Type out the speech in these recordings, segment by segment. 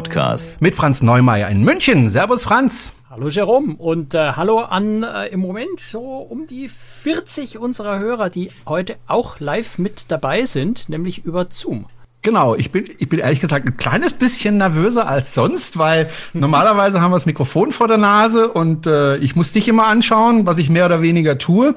Kreuzfahrt-Podcast. Mit Franz Neumeier in München. Servus, Franz. Hallo Jerome und äh, hallo an äh, im Moment so um die 40 unserer Hörer, die heute auch live mit dabei sind, nämlich über Zoom. Genau, ich bin, ich bin ehrlich gesagt ein kleines bisschen nervöser als sonst, weil normalerweise haben wir das Mikrofon vor der Nase und äh, ich muss dich immer anschauen, was ich mehr oder weniger tue.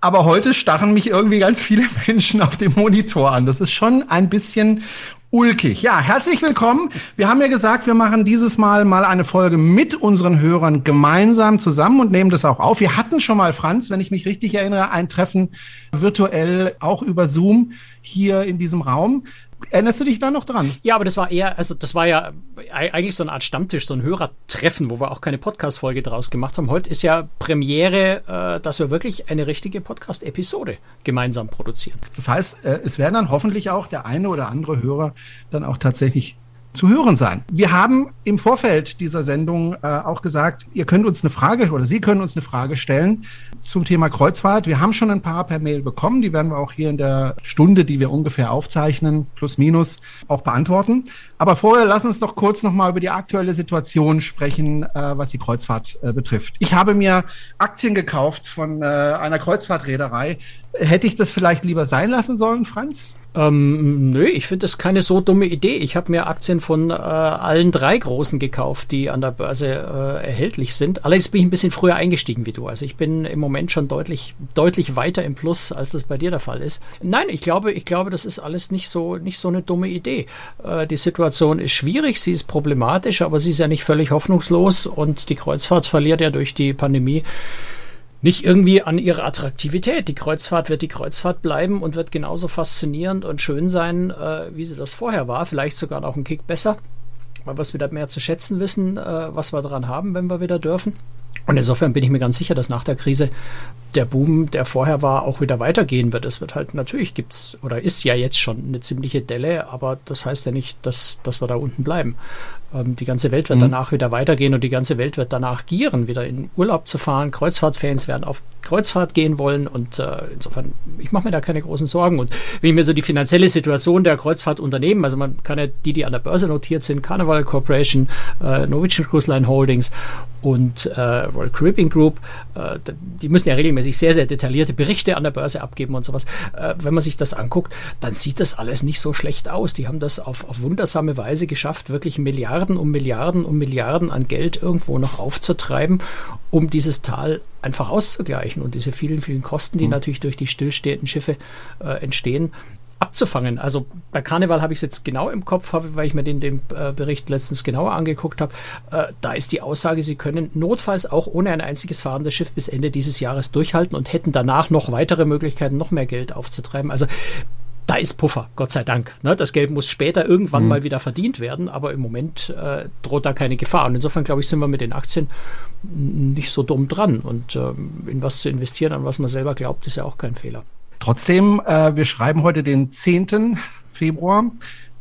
Aber heute starren mich irgendwie ganz viele Menschen auf dem Monitor an. Das ist schon ein bisschen ulkig. Ja, herzlich willkommen. Wir haben ja gesagt, wir machen dieses Mal mal eine Folge mit unseren Hörern gemeinsam zusammen und nehmen das auch auf. Wir hatten schon mal, Franz, wenn ich mich richtig erinnere, ein Treffen virtuell auch über Zoom hier in diesem Raum. Erinnerst du dich da noch dran? Ja, aber das war eher, also das war ja eigentlich so eine Art Stammtisch, so ein Hörertreffen, wo wir auch keine Podcast-Folge draus gemacht haben. Heute ist ja Premiere, äh, dass wir wirklich eine richtige Podcast-Episode gemeinsam produzieren. Das heißt, äh, es werden dann hoffentlich auch der eine oder andere Hörer dann auch tatsächlich zu hören sein. Wir haben im Vorfeld dieser Sendung äh, auch gesagt, ihr könnt uns eine Frage oder Sie können uns eine Frage stellen zum Thema Kreuzfahrt. Wir haben schon ein paar per Mail bekommen. Die werden wir auch hier in der Stunde, die wir ungefähr aufzeichnen, plus minus, auch beantworten. Aber vorher lass uns doch kurz nochmal über die aktuelle Situation sprechen, äh, was die Kreuzfahrt äh, betrifft. Ich habe mir Aktien gekauft von äh, einer Kreuzfahrtreederei. Hätte ich das vielleicht lieber sein lassen sollen, Franz? Ähm, nö, ich finde das keine so dumme Idee. Ich habe mir Aktien von äh, allen drei großen gekauft, die an der Börse äh, erhältlich sind. Allerdings bin ich ein bisschen früher eingestiegen wie du. Also ich bin im Moment schon deutlich, deutlich weiter im Plus, als das bei dir der Fall ist. Nein, ich glaube, ich glaube, das ist alles nicht so, nicht so eine dumme Idee. Äh, die Situation ist schwierig, sie ist problematisch, aber sie ist ja nicht völlig hoffnungslos und die Kreuzfahrt verliert ja durch die Pandemie nicht irgendwie an ihrer Attraktivität. Die Kreuzfahrt wird die Kreuzfahrt bleiben und wird genauso faszinierend und schön sein, äh, wie sie das vorher war. Vielleicht sogar noch einen Kick besser, weil wir es wieder mehr zu schätzen wissen, äh, was wir dran haben, wenn wir wieder dürfen. Und insofern bin ich mir ganz sicher, dass nach der Krise der Boom, der vorher war, auch wieder weitergehen wird. Es wird halt, natürlich gibt's oder ist ja jetzt schon eine ziemliche Delle, aber das heißt ja nicht, dass, dass wir da unten bleiben. Ähm, die ganze Welt wird mhm. danach wieder weitergehen und die ganze Welt wird danach gieren, wieder in Urlaub zu fahren. Kreuzfahrtfans werden auf Kreuzfahrt gehen wollen und äh, insofern, ich mache mir da keine großen Sorgen. Und wenn ich mir so die finanzielle Situation der Kreuzfahrtunternehmen, also man kann ja die, die an der Börse notiert sind, Carnival Corporation, äh, Norwegian Cruise Line Holdings und äh, Royal Caribbean Group, äh, die müssen ja regelmäßig sehr, sehr detaillierte Berichte an der Börse abgeben und sowas. Äh, wenn man sich das anguckt, dann sieht das alles nicht so schlecht aus. Die haben das auf, auf wundersame Weise geschafft, wirklich Milliarden um Milliarden um Milliarden an Geld irgendwo noch aufzutreiben, um dieses Tal einfach auszugleichen und diese vielen, vielen Kosten, die mhm. natürlich durch die stillstehenden Schiffe äh, entstehen, abzufangen. Also bei Karneval habe ich es jetzt genau im Kopf, weil ich mir den, den äh, Bericht letztens genauer angeguckt habe. Äh, da ist die Aussage, sie können notfalls auch ohne ein einziges fahrendes Schiff bis Ende dieses Jahres durchhalten und hätten danach noch weitere Möglichkeiten, noch mehr Geld aufzutreiben. Also da ist Puffer, Gott sei Dank. Ne? Das Geld muss später irgendwann mhm. mal wieder verdient werden, aber im Moment äh, droht da keine Gefahr. Und insofern, glaube ich, sind wir mit den Aktien nicht so dumm dran. Und ähm, in was zu investieren, an was man selber glaubt, ist ja auch kein Fehler. Trotzdem, äh, wir schreiben heute den 10. Februar.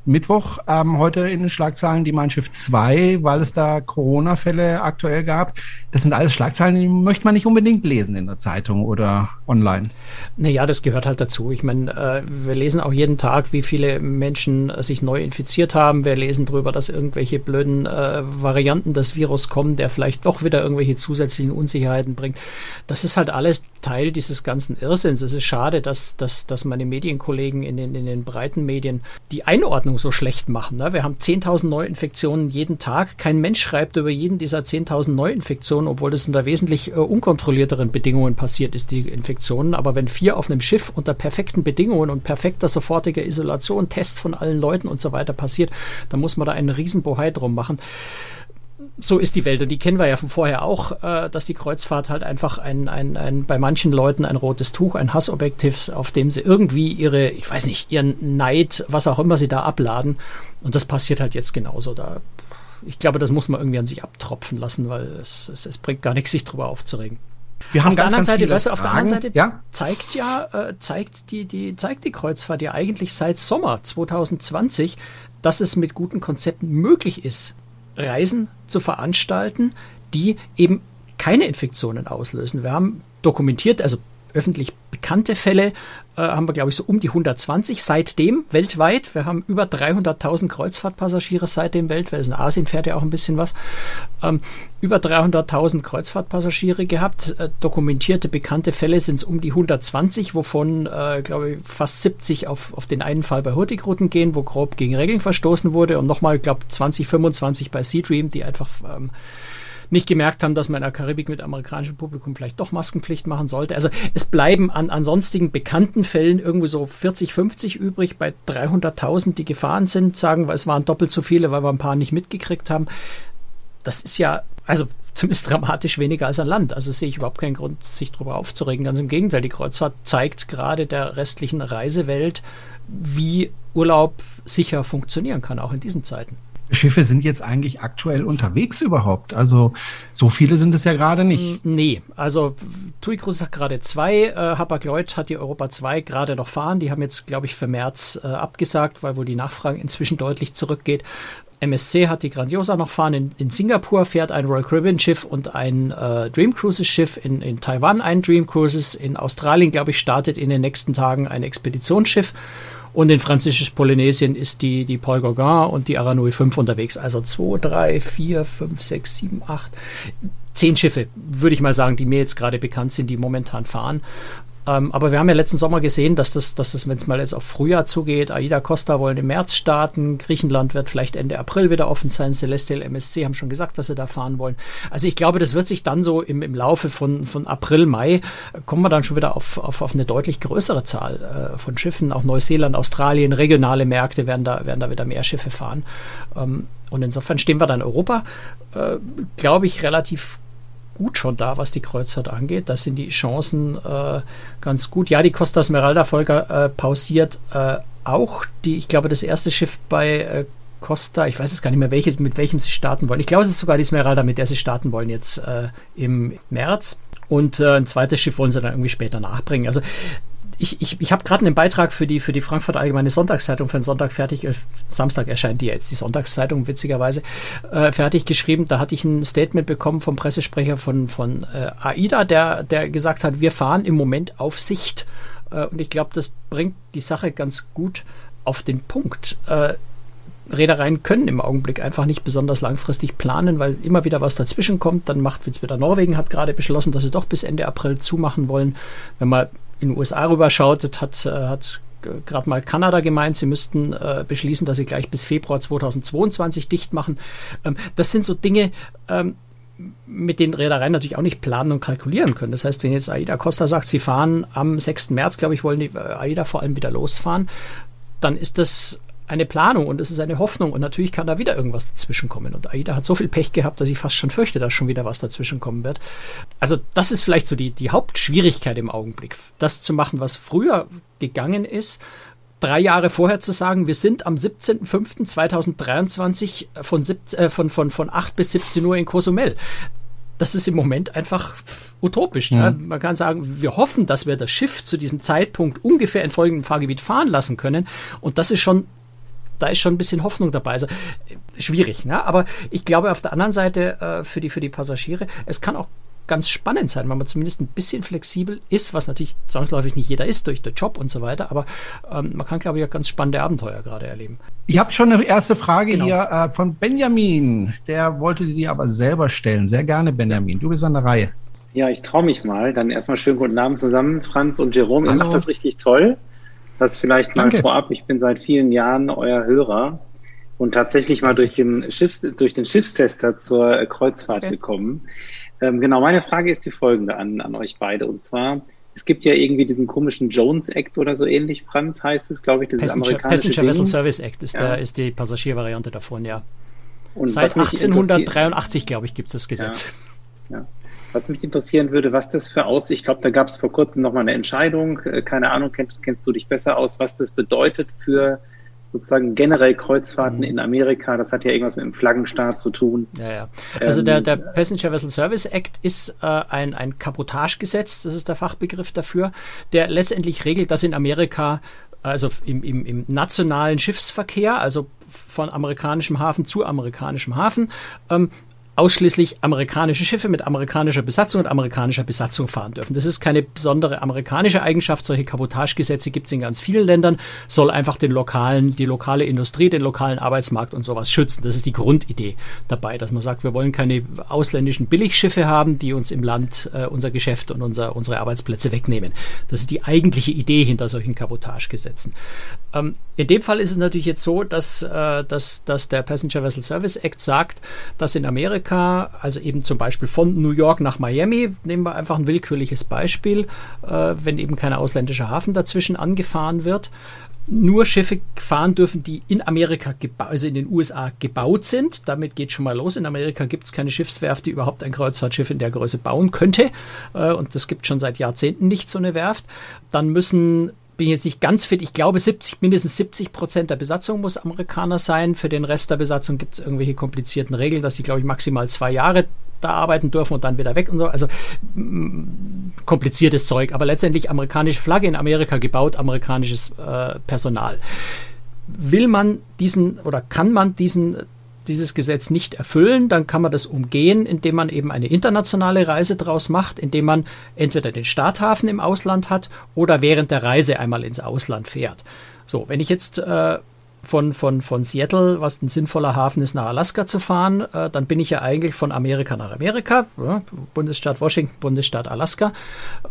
Mittwoch ähm, heute in den Schlagzeilen die Mein Schiff 2, weil es da Corona-Fälle aktuell gab. Das sind alles Schlagzeilen, die möchte man nicht unbedingt lesen in der Zeitung oder online. Naja, das gehört halt dazu. Ich meine, äh, wir lesen auch jeden Tag, wie viele Menschen sich neu infiziert haben. Wir lesen darüber, dass irgendwelche blöden äh, Varianten des Virus kommen, der vielleicht doch wieder irgendwelche zusätzlichen Unsicherheiten bringt. Das ist halt alles Teil dieses ganzen Irrsinns. Es ist schade, dass, dass, dass meine Medienkollegen in den, in den breiten Medien die Einordnung Ordnung so schlecht machen. Ne? Wir haben 10.000 Neuinfektionen jeden Tag. Kein Mensch schreibt über jeden dieser 10.000 Neuinfektionen, obwohl das unter wesentlich äh, unkontrollierteren Bedingungen passiert ist, die Infektionen. Aber wenn vier auf einem Schiff unter perfekten Bedingungen und perfekter sofortiger Isolation, Tests von allen Leuten und so weiter passiert, dann muss man da einen Riesenbohai drum machen so ist die Welt und die kennen wir ja von vorher auch, äh, dass die Kreuzfahrt halt einfach ein, ein, ein, bei manchen Leuten ein rotes Tuch, ein Hassobjektiv, auf dem sie irgendwie ihre, ich weiß nicht, ihren Neid, was auch immer sie da abladen. Und das passiert halt jetzt genauso. Da, ich glaube, das muss man irgendwie an sich abtropfen lassen, weil es, es, es bringt gar nichts, sich drüber aufzuregen. Wir haben auf ganz, der anderen Seite, weißt du, auf der anderen Seite ja? zeigt ja, äh, zeigt die, die, zeigt die Kreuzfahrt ja eigentlich seit Sommer 2020, dass es mit guten Konzepten möglich ist, Reisen zu veranstalten, die eben keine Infektionen auslösen. Wir haben dokumentiert, also öffentlich bekannte Fälle äh, haben wir, glaube ich, so um die 120 seitdem weltweit. Wir haben über 300.000 Kreuzfahrtpassagiere seitdem weltweit. In Asien fährt ja auch ein bisschen was. Ähm, über 300.000 Kreuzfahrtpassagiere gehabt. Äh, dokumentierte bekannte Fälle sind es um die 120, wovon, äh, glaube ich, fast 70 auf, auf den einen Fall bei Hurtigruten gehen, wo grob gegen Regeln verstoßen wurde und nochmal, glaube 20, 25 bei Sea Dream, die einfach ähm, nicht gemerkt haben, dass man in der Karibik mit amerikanischem Publikum vielleicht doch Maskenpflicht machen sollte. Also es bleiben an, an sonstigen bekannten Fällen irgendwie so 40, 50 übrig. Bei 300.000, die gefahren sind, sagen wir, es waren doppelt so viele, weil wir ein paar nicht mitgekriegt haben. Das ist ja, also zumindest dramatisch weniger als ein Land. Also sehe ich überhaupt keinen Grund, sich darüber aufzuregen. Ganz im Gegenteil, die Kreuzfahrt zeigt gerade der restlichen Reisewelt, wie Urlaub sicher funktionieren kann, auch in diesen Zeiten. Schiffe sind jetzt eigentlich aktuell unterwegs überhaupt? Also so viele sind es ja gerade nicht. Mm, nee, also TUI Cruises hat gerade zwei, äh, Hapag-Lloyd hat die Europa 2 gerade noch fahren. Die haben jetzt, glaube ich, für März äh, abgesagt, weil wohl die Nachfrage inzwischen deutlich zurückgeht. MSC hat die Grandiosa noch fahren. In, in Singapur fährt ein Royal Caribbean Schiff und ein äh, Dream Cruises Schiff. In, in Taiwan ein Dream Cruises. In Australien, glaube ich, startet in den nächsten Tagen ein Expeditionsschiff. Und in Französisch-Polynesien ist die, die Paul Gauguin und die Aranui 5 unterwegs. Also 2, 3, 4, 5, 6, 7, 8, zehn Schiffe, würde ich mal sagen, die mir jetzt gerade bekannt sind, die momentan fahren. Ähm, aber wir haben ja letzten Sommer gesehen, dass das, dass das wenn es mal jetzt auf Frühjahr zugeht, Aida Costa wollen im März starten, Griechenland wird vielleicht Ende April wieder offen sein, Celestial MSC haben schon gesagt, dass sie da fahren wollen. Also ich glaube, das wird sich dann so im, im Laufe von, von April, Mai, kommen wir dann schon wieder auf, auf, auf eine deutlich größere Zahl äh, von Schiffen. Auch Neuseeland, Australien, regionale Märkte werden da, werden da wieder mehr Schiffe fahren. Ähm, und insofern stehen wir dann Europa, äh, glaube ich, relativ gut schon da, was die Kreuzfahrt angeht. Da sind die Chancen äh, ganz gut. Ja, die Costa Smeralda Volker äh, pausiert äh, auch. Die, ich glaube, das erste Schiff bei äh, Costa, ich weiß es gar nicht mehr, welches, mit welchem sie starten wollen. Ich glaube, es ist sogar die Smeralda, mit der sie starten wollen jetzt äh, im März. Und äh, ein zweites Schiff wollen sie dann irgendwie später nachbringen. Also ich, ich, ich habe gerade einen Beitrag für die, für die Frankfurter Allgemeine Sonntagszeitung für den Sonntag fertig. Äh, Samstag erscheint die jetzt, die Sonntagszeitung, witzigerweise, äh, fertig geschrieben. Da hatte ich ein Statement bekommen vom Pressesprecher von, von äh, AIDA, der, der gesagt hat, wir fahren im Moment auf Sicht. Äh, und ich glaube, das bringt die Sache ganz gut auf den Punkt. Äh, Reedereien können im Augenblick einfach nicht besonders langfristig planen, weil immer wieder was dazwischen kommt. Dann macht jetzt wieder Norwegen hat gerade beschlossen, dass sie doch bis Ende April zumachen wollen. Wenn man in den USA rüberschaut, hat, äh, hat gerade mal Kanada gemeint, sie müssten äh, beschließen, dass sie gleich bis Februar 2022 dicht machen. Ähm, das sind so Dinge, ähm, mit denen Reedereien natürlich auch nicht planen und kalkulieren können. Das heißt, wenn jetzt Aida Costa sagt, sie fahren am 6. März, glaube ich, wollen die äh, Aida vor allem wieder losfahren, dann ist das eine Planung und es ist eine Hoffnung und natürlich kann da wieder irgendwas dazwischen kommen. Und AIDA hat so viel Pech gehabt, dass ich fast schon fürchte, dass schon wieder was dazwischen kommen wird. Also das ist vielleicht so die, die Hauptschwierigkeit im Augenblick, das zu machen, was früher gegangen ist. Drei Jahre vorher zu sagen, wir sind am 17.05.2023 von, äh, von, von, von 8 bis 17 Uhr in Cozumel. Das ist im Moment einfach utopisch. Mhm. Ja. Man kann sagen, wir hoffen, dass wir das Schiff zu diesem Zeitpunkt ungefähr in folgendem Fahrgebiet fahren lassen können. Und das ist schon da ist schon ein bisschen Hoffnung dabei. Also schwierig, ne? aber ich glaube auf der anderen Seite äh, für, die, für die Passagiere, es kann auch ganz spannend sein, wenn man zumindest ein bisschen flexibel ist, was natürlich zwangsläufig nicht jeder ist durch den Job und so weiter, aber ähm, man kann, glaube ich, auch ganz spannende Abenteuer gerade erleben. Ich habe schon eine erste Frage genau. hier äh, von Benjamin. Der wollte sie aber selber stellen. Sehr gerne, Benjamin. Du bist an der Reihe. Ja, ich traue mich mal. Dann erstmal schönen guten Abend zusammen, Franz und Jerome. Ihr macht das richtig toll. Das vielleicht mal Danke. vorab. Ich bin seit vielen Jahren euer Hörer und tatsächlich mal durch den, Schiffs, durch den Schiffstester zur Kreuzfahrt okay. gekommen. Ähm, genau, meine Frage ist die folgende an, an euch beide. Und zwar, es gibt ja irgendwie diesen komischen Jones Act oder so ähnlich, Franz heißt es, glaube ich, das Passenger, amerikanische Passenger Vessel Service Act ist, ja. der, ist die Passagiervariante davon, ja. Und Seit 1883, glaube ich, gibt es das Gesetz. Ja. ja. Was mich interessieren würde, was das für aus, ich glaube, da gab es vor kurzem nochmal eine Entscheidung, äh, keine Ahnung, kennst, kennst du dich besser aus, was das bedeutet für sozusagen generell Kreuzfahrten mhm. in Amerika. Das hat ja irgendwas mit dem Flaggenstaat zu tun. Ja, ja. Also ähm, der, der Passenger Vessel Service Act ist äh, ein, ein Kabotagegesetz, das ist der Fachbegriff dafür, der letztendlich regelt, dass in Amerika also im, im, im nationalen Schiffsverkehr, also von amerikanischem Hafen zu amerikanischem Hafen, ähm, ausschließlich amerikanische Schiffe mit amerikanischer Besatzung und amerikanischer Besatzung fahren dürfen. Das ist keine besondere amerikanische Eigenschaft. Solche Kabotagegesetze gibt es in ganz vielen Ländern. Soll einfach den lokalen, die lokale Industrie, den lokalen Arbeitsmarkt und sowas schützen. Das ist die Grundidee dabei, dass man sagt, wir wollen keine ausländischen Billigschiffe haben, die uns im Land äh, unser Geschäft und unser, unsere Arbeitsplätze wegnehmen. Das ist die eigentliche Idee hinter solchen Kabotagegesetzen. Ähm, in dem Fall ist es natürlich jetzt so, dass, äh, dass, dass der Passenger Vessel Service Act sagt, dass in Amerika, also eben zum Beispiel von New York nach Miami, nehmen wir einfach ein willkürliches Beispiel, äh, wenn eben kein ausländischer Hafen dazwischen angefahren wird, nur Schiffe fahren dürfen, die in Amerika, also in den USA gebaut sind. Damit geht schon mal los. In Amerika gibt es keine Schiffswerft, die überhaupt ein Kreuzfahrtschiff in der Größe bauen könnte. Äh, und das gibt schon seit Jahrzehnten nicht so eine Werft. Dann müssen bin jetzt nicht ganz fit. Ich glaube, 70, mindestens 70 Prozent der Besatzung muss Amerikaner sein. Für den Rest der Besatzung gibt es irgendwelche komplizierten Regeln, dass sie, glaube ich, maximal zwei Jahre da arbeiten dürfen und dann wieder weg und so. Also mm, kompliziertes Zeug, aber letztendlich amerikanische Flagge in Amerika gebaut, amerikanisches äh, Personal. Will man diesen oder kann man diesen dieses Gesetz nicht erfüllen, dann kann man das umgehen, indem man eben eine internationale Reise draus macht, indem man entweder den Starthafen im Ausland hat oder während der Reise einmal ins Ausland fährt. So, wenn ich jetzt äh, von, von, von Seattle, was ein sinnvoller Hafen ist, nach Alaska zu fahren, äh, dann bin ich ja eigentlich von Amerika nach Amerika, ja, Bundesstaat Washington, Bundesstaat Alaska.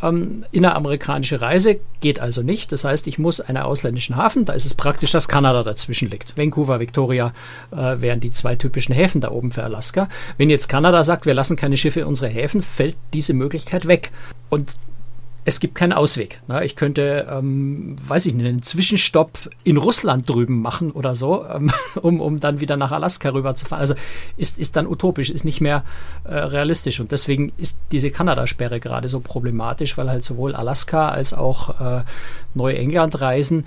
Ähm, inneramerikanische Reise geht also nicht. Das heißt, ich muss einen ausländischen Hafen, da ist es praktisch, dass Kanada dazwischen liegt. Vancouver, Victoria äh, wären die zwei typischen Häfen da oben für Alaska. Wenn jetzt Kanada sagt, wir lassen keine Schiffe in unsere Häfen, fällt diese Möglichkeit weg. Und es gibt keinen Ausweg. Ne? Ich könnte, ähm, weiß ich nicht, einen Zwischenstopp in Russland drüben machen oder so, ähm, um, um dann wieder nach Alaska rüberzufahren. Also ist, ist dann utopisch, ist nicht mehr äh, realistisch. Und deswegen ist diese Kanada-Sperre gerade so problematisch, weil halt sowohl Alaska als auch äh, Neuengland-Reisen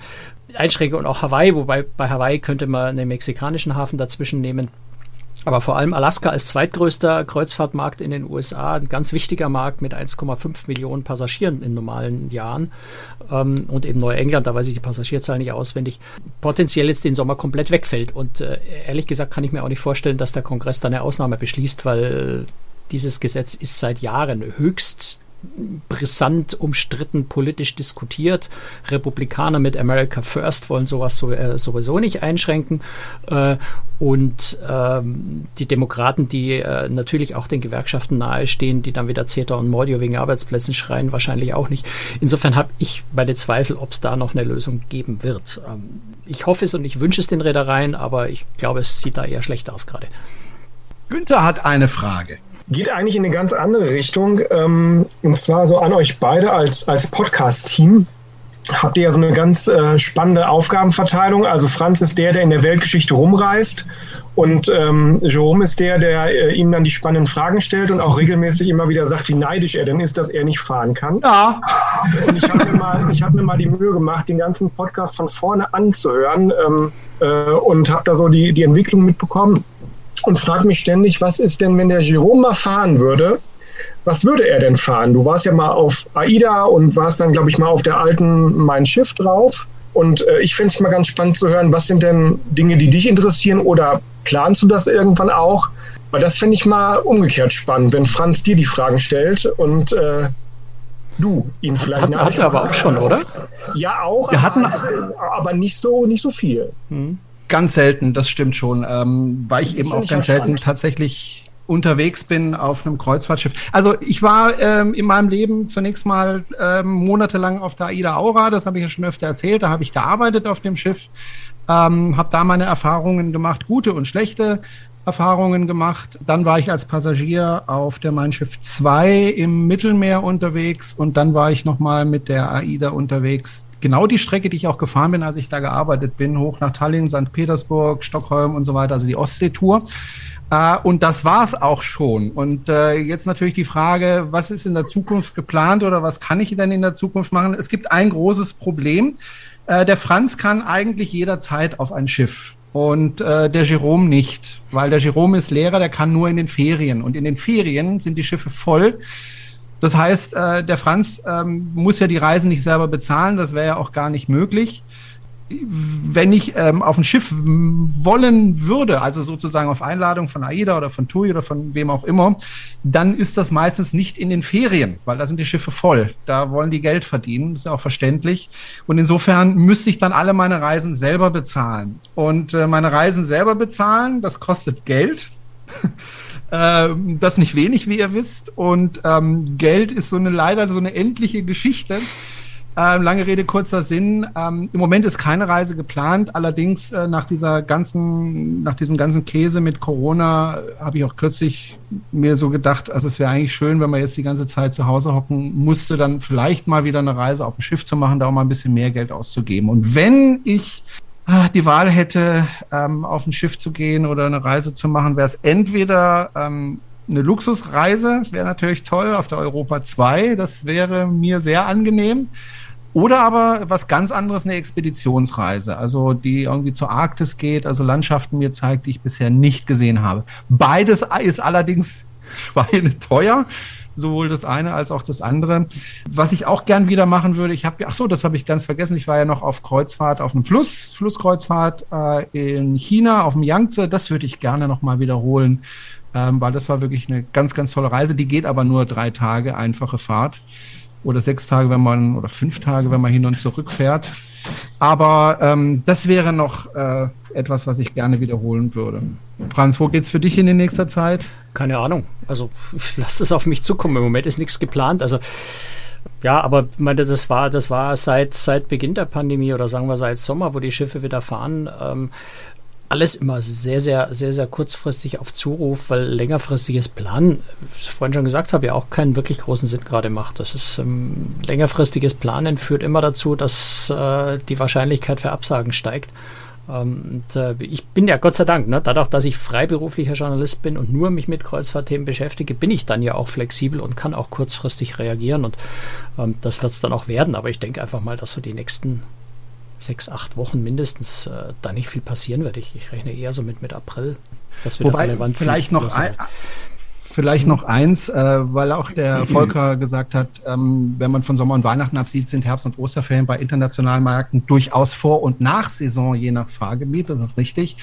einschränken und auch Hawaii, wobei bei Hawaii könnte man einen mexikanischen Hafen dazwischen nehmen aber vor allem Alaska als zweitgrößter Kreuzfahrtmarkt in den USA, ein ganz wichtiger Markt mit 1,5 Millionen Passagieren in normalen Jahren. Ähm, und eben Neuengland, da weiß ich die Passagierzahl nicht auswendig, potenziell jetzt den Sommer komplett wegfällt. Und äh, ehrlich gesagt kann ich mir auch nicht vorstellen, dass der Kongress da eine Ausnahme beschließt, weil dieses Gesetz ist seit Jahren höchst brisant umstritten politisch diskutiert. Republikaner mit America First wollen sowas so, äh, sowieso nicht einschränken. Äh, und ähm, die Demokraten, die äh, natürlich auch den Gewerkschaften nahestehen, die dann wieder CETA und Mordio wegen Arbeitsplätzen schreien, wahrscheinlich auch nicht. Insofern habe ich meine Zweifel, ob es da noch eine Lösung geben wird. Ähm, ich hoffe es und ich wünsche es den Reedereien, aber ich glaube, es sieht da eher schlecht aus gerade. Günther hat eine Frage geht eigentlich in eine ganz andere Richtung. Ähm, und zwar so an euch beide als, als Podcast-Team. Habt ihr ja so eine ganz äh, spannende Aufgabenverteilung. Also Franz ist der, der in der Weltgeschichte rumreist und ähm, Jerome ist der, der äh, ihm dann die spannenden Fragen stellt und auch regelmäßig immer wieder sagt, wie neidisch er denn ist, dass er nicht fahren kann. Ja. Und ich habe mir, hab mir mal die Mühe gemacht, den ganzen Podcast von vorne anzuhören ähm, äh, und habe da so die, die Entwicklung mitbekommen und frage mich ständig, was ist denn, wenn der Jerome mal fahren würde? Was würde er denn fahren? Du warst ja mal auf AIDA und warst dann, glaube ich, mal auf der alten Mein Schiff drauf. Und äh, ich finde es mal ganz spannend zu hören, was sind denn Dinge, die dich interessieren oder planst du das irgendwann auch? Weil das finde ich mal umgekehrt spannend, wenn Franz dir die Fragen stellt und äh, du ihn vielleicht hatten, hatten wir aber auch schon, oder? Ja, auch. Wir hatten, aber nicht so, nicht so viel. Hm. Ganz selten, das stimmt schon. Ähm, weil ich eben auch ganz selten tatsächlich unterwegs bin auf einem Kreuzfahrtschiff. Also ich war ähm, in meinem Leben zunächst mal ähm, monatelang auf der Aida Aura, das habe ich ja schon öfter erzählt, da habe ich gearbeitet auf dem Schiff, ähm, habe da meine Erfahrungen gemacht, gute und schlechte. Erfahrungen gemacht. Dann war ich als Passagier auf der Mein Schiff 2 im Mittelmeer unterwegs und dann war ich nochmal mit der AIDA unterwegs. Genau die Strecke, die ich auch gefahren bin, als ich da gearbeitet bin, hoch nach Tallinn, St. Petersburg, Stockholm und so weiter, also die Ostseetour. Äh, und das war's auch schon. Und äh, jetzt natürlich die Frage, was ist in der Zukunft geplant oder was kann ich denn in der Zukunft machen? Es gibt ein großes Problem. Äh, der Franz kann eigentlich jederzeit auf ein Schiff und äh, der Jerome nicht, weil der Jerome ist Lehrer, der kann nur in den Ferien und in den Ferien sind die Schiffe voll. Das heißt, äh, der Franz ähm, muss ja die Reisen nicht selber bezahlen, das wäre ja auch gar nicht möglich. Wenn ich ähm, auf ein Schiff wollen würde, also sozusagen auf Einladung von AIDA oder von TUI oder von wem auch immer, dann ist das meistens nicht in den Ferien, weil da sind die Schiffe voll. Da wollen die Geld verdienen, ist ja auch verständlich. Und insofern müsste ich dann alle meine Reisen selber bezahlen. Und äh, meine Reisen selber bezahlen, das kostet Geld. Ähm, das nicht wenig, wie ihr wisst. Und ähm, Geld ist so eine leider so eine endliche Geschichte. Ähm, lange Rede, kurzer Sinn. Ähm, Im Moment ist keine Reise geplant. Allerdings äh, nach dieser ganzen, nach diesem ganzen Käse mit Corona äh, habe ich auch kürzlich mir so gedacht, also es wäre eigentlich schön, wenn man jetzt die ganze Zeit zu Hause hocken musste, dann vielleicht mal wieder eine Reise auf dem Schiff zu machen, da auch mal ein bisschen mehr Geld auszugeben. Und wenn ich äh, die Wahl hätte, ähm, auf ein Schiff zu gehen oder eine Reise zu machen, wäre es entweder ähm, eine Luxusreise, wäre natürlich toll, auf der Europa 2, das wäre mir sehr angenehm. Oder aber was ganz anderes, eine Expeditionsreise, also die irgendwie zur Arktis geht, also Landschaften mir zeigt, die ich bisher nicht gesehen habe. Beides ist allerdings schweineteuer, sowohl das eine als auch das andere. Was ich auch gern wieder machen würde, ich habe, ach so, das habe ich ganz vergessen, ich war ja noch auf Kreuzfahrt, auf einem Fluss, Flusskreuzfahrt äh, in China, auf dem Yangtze, das würde ich gerne nochmal wiederholen, ähm, weil das war wirklich eine ganz, ganz tolle Reise. Die geht aber nur drei Tage, einfache Fahrt oder sechs Tage, wenn man, oder fünf Tage, wenn man hin und zurück fährt. Aber ähm, das wäre noch äh, etwas, was ich gerne wiederholen würde. Franz, wo geht's für dich in nächster Zeit? Keine Ahnung. Also lass das auf mich zukommen. Im Moment ist nichts geplant. Also ja, aber meine, das war, das war seit, seit Beginn der Pandemie oder sagen wir seit Sommer, wo die Schiffe wieder fahren. Ähm, alles immer sehr, sehr, sehr, sehr kurzfristig auf Zuruf, weil längerfristiges Planen, wie ich vorhin schon gesagt habe, ja auch keinen wirklich großen Sinn gerade macht. Das ist ähm, längerfristiges Planen führt immer dazu, dass äh, die Wahrscheinlichkeit für Absagen steigt. Ähm, und, äh, ich bin ja Gott sei Dank, ne, dadurch, dass ich freiberuflicher Journalist bin und nur mich mit Kreuzfahrtthemen beschäftige, bin ich dann ja auch flexibel und kann auch kurzfristig reagieren und ähm, das wird es dann auch werden. Aber ich denke einfach mal, dass so die nächsten sechs, acht Wochen mindestens äh, da nicht viel passieren wird. Ich, ich rechne eher so mit, mit April. Das wird Wobei, relevant vielleicht noch ein, vielleicht noch eins, äh, weil auch der Volker gesagt hat, ähm, wenn man von Sommer und Weihnachten absieht, sind Herbst- und Osterferien bei internationalen Märkten durchaus Vor- und Nachsaison je nach Fahrgebiet. Das ist richtig.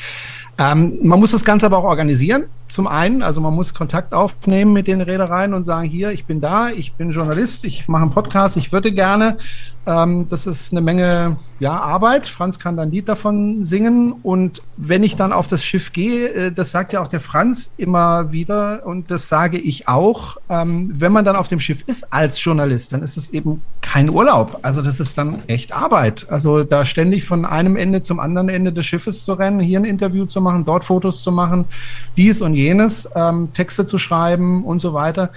Ähm, man muss das Ganze aber auch organisieren. Zum einen, also man muss Kontakt aufnehmen mit den Reedereien und sagen, hier, ich bin da, ich bin Journalist, ich mache einen Podcast, ich würde gerne. Ähm, das ist eine Menge ja, Arbeit. Franz kann dann ein Lied davon singen. Und wenn ich dann auf das Schiff gehe, äh, das sagt ja auch der Franz immer wieder und das sage ich auch, ähm, wenn man dann auf dem Schiff ist als Journalist, dann ist es eben kein Urlaub. Also das ist dann echt Arbeit. Also da ständig von einem Ende zum anderen Ende des Schiffes zu rennen, hier ein Interview zu machen, dort Fotos zu machen, dies und jenes, ähm, Texte zu schreiben und so weiter.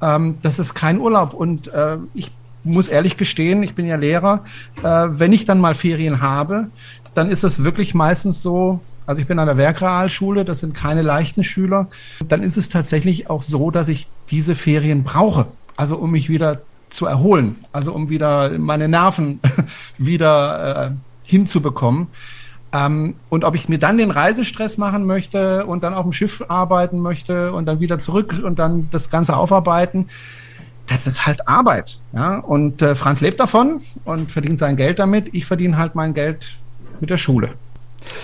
Ähm, das ist kein Urlaub. Und äh, ich muss ehrlich gestehen, ich bin ja Lehrer, äh, wenn ich dann mal Ferien habe, dann ist es wirklich meistens so, also ich bin an der Werkrealschule, das sind keine leichten Schüler, dann ist es tatsächlich auch so, dass ich diese Ferien brauche, also um mich wieder zu erholen, also um wieder meine Nerven wieder äh, hinzubekommen. Ähm, und ob ich mir dann den Reisestress machen möchte und dann auf dem Schiff arbeiten möchte und dann wieder zurück und dann das Ganze aufarbeiten, das ist halt Arbeit. Ja? Und äh, Franz lebt davon und verdient sein Geld damit. Ich verdiene halt mein Geld mit der Schule.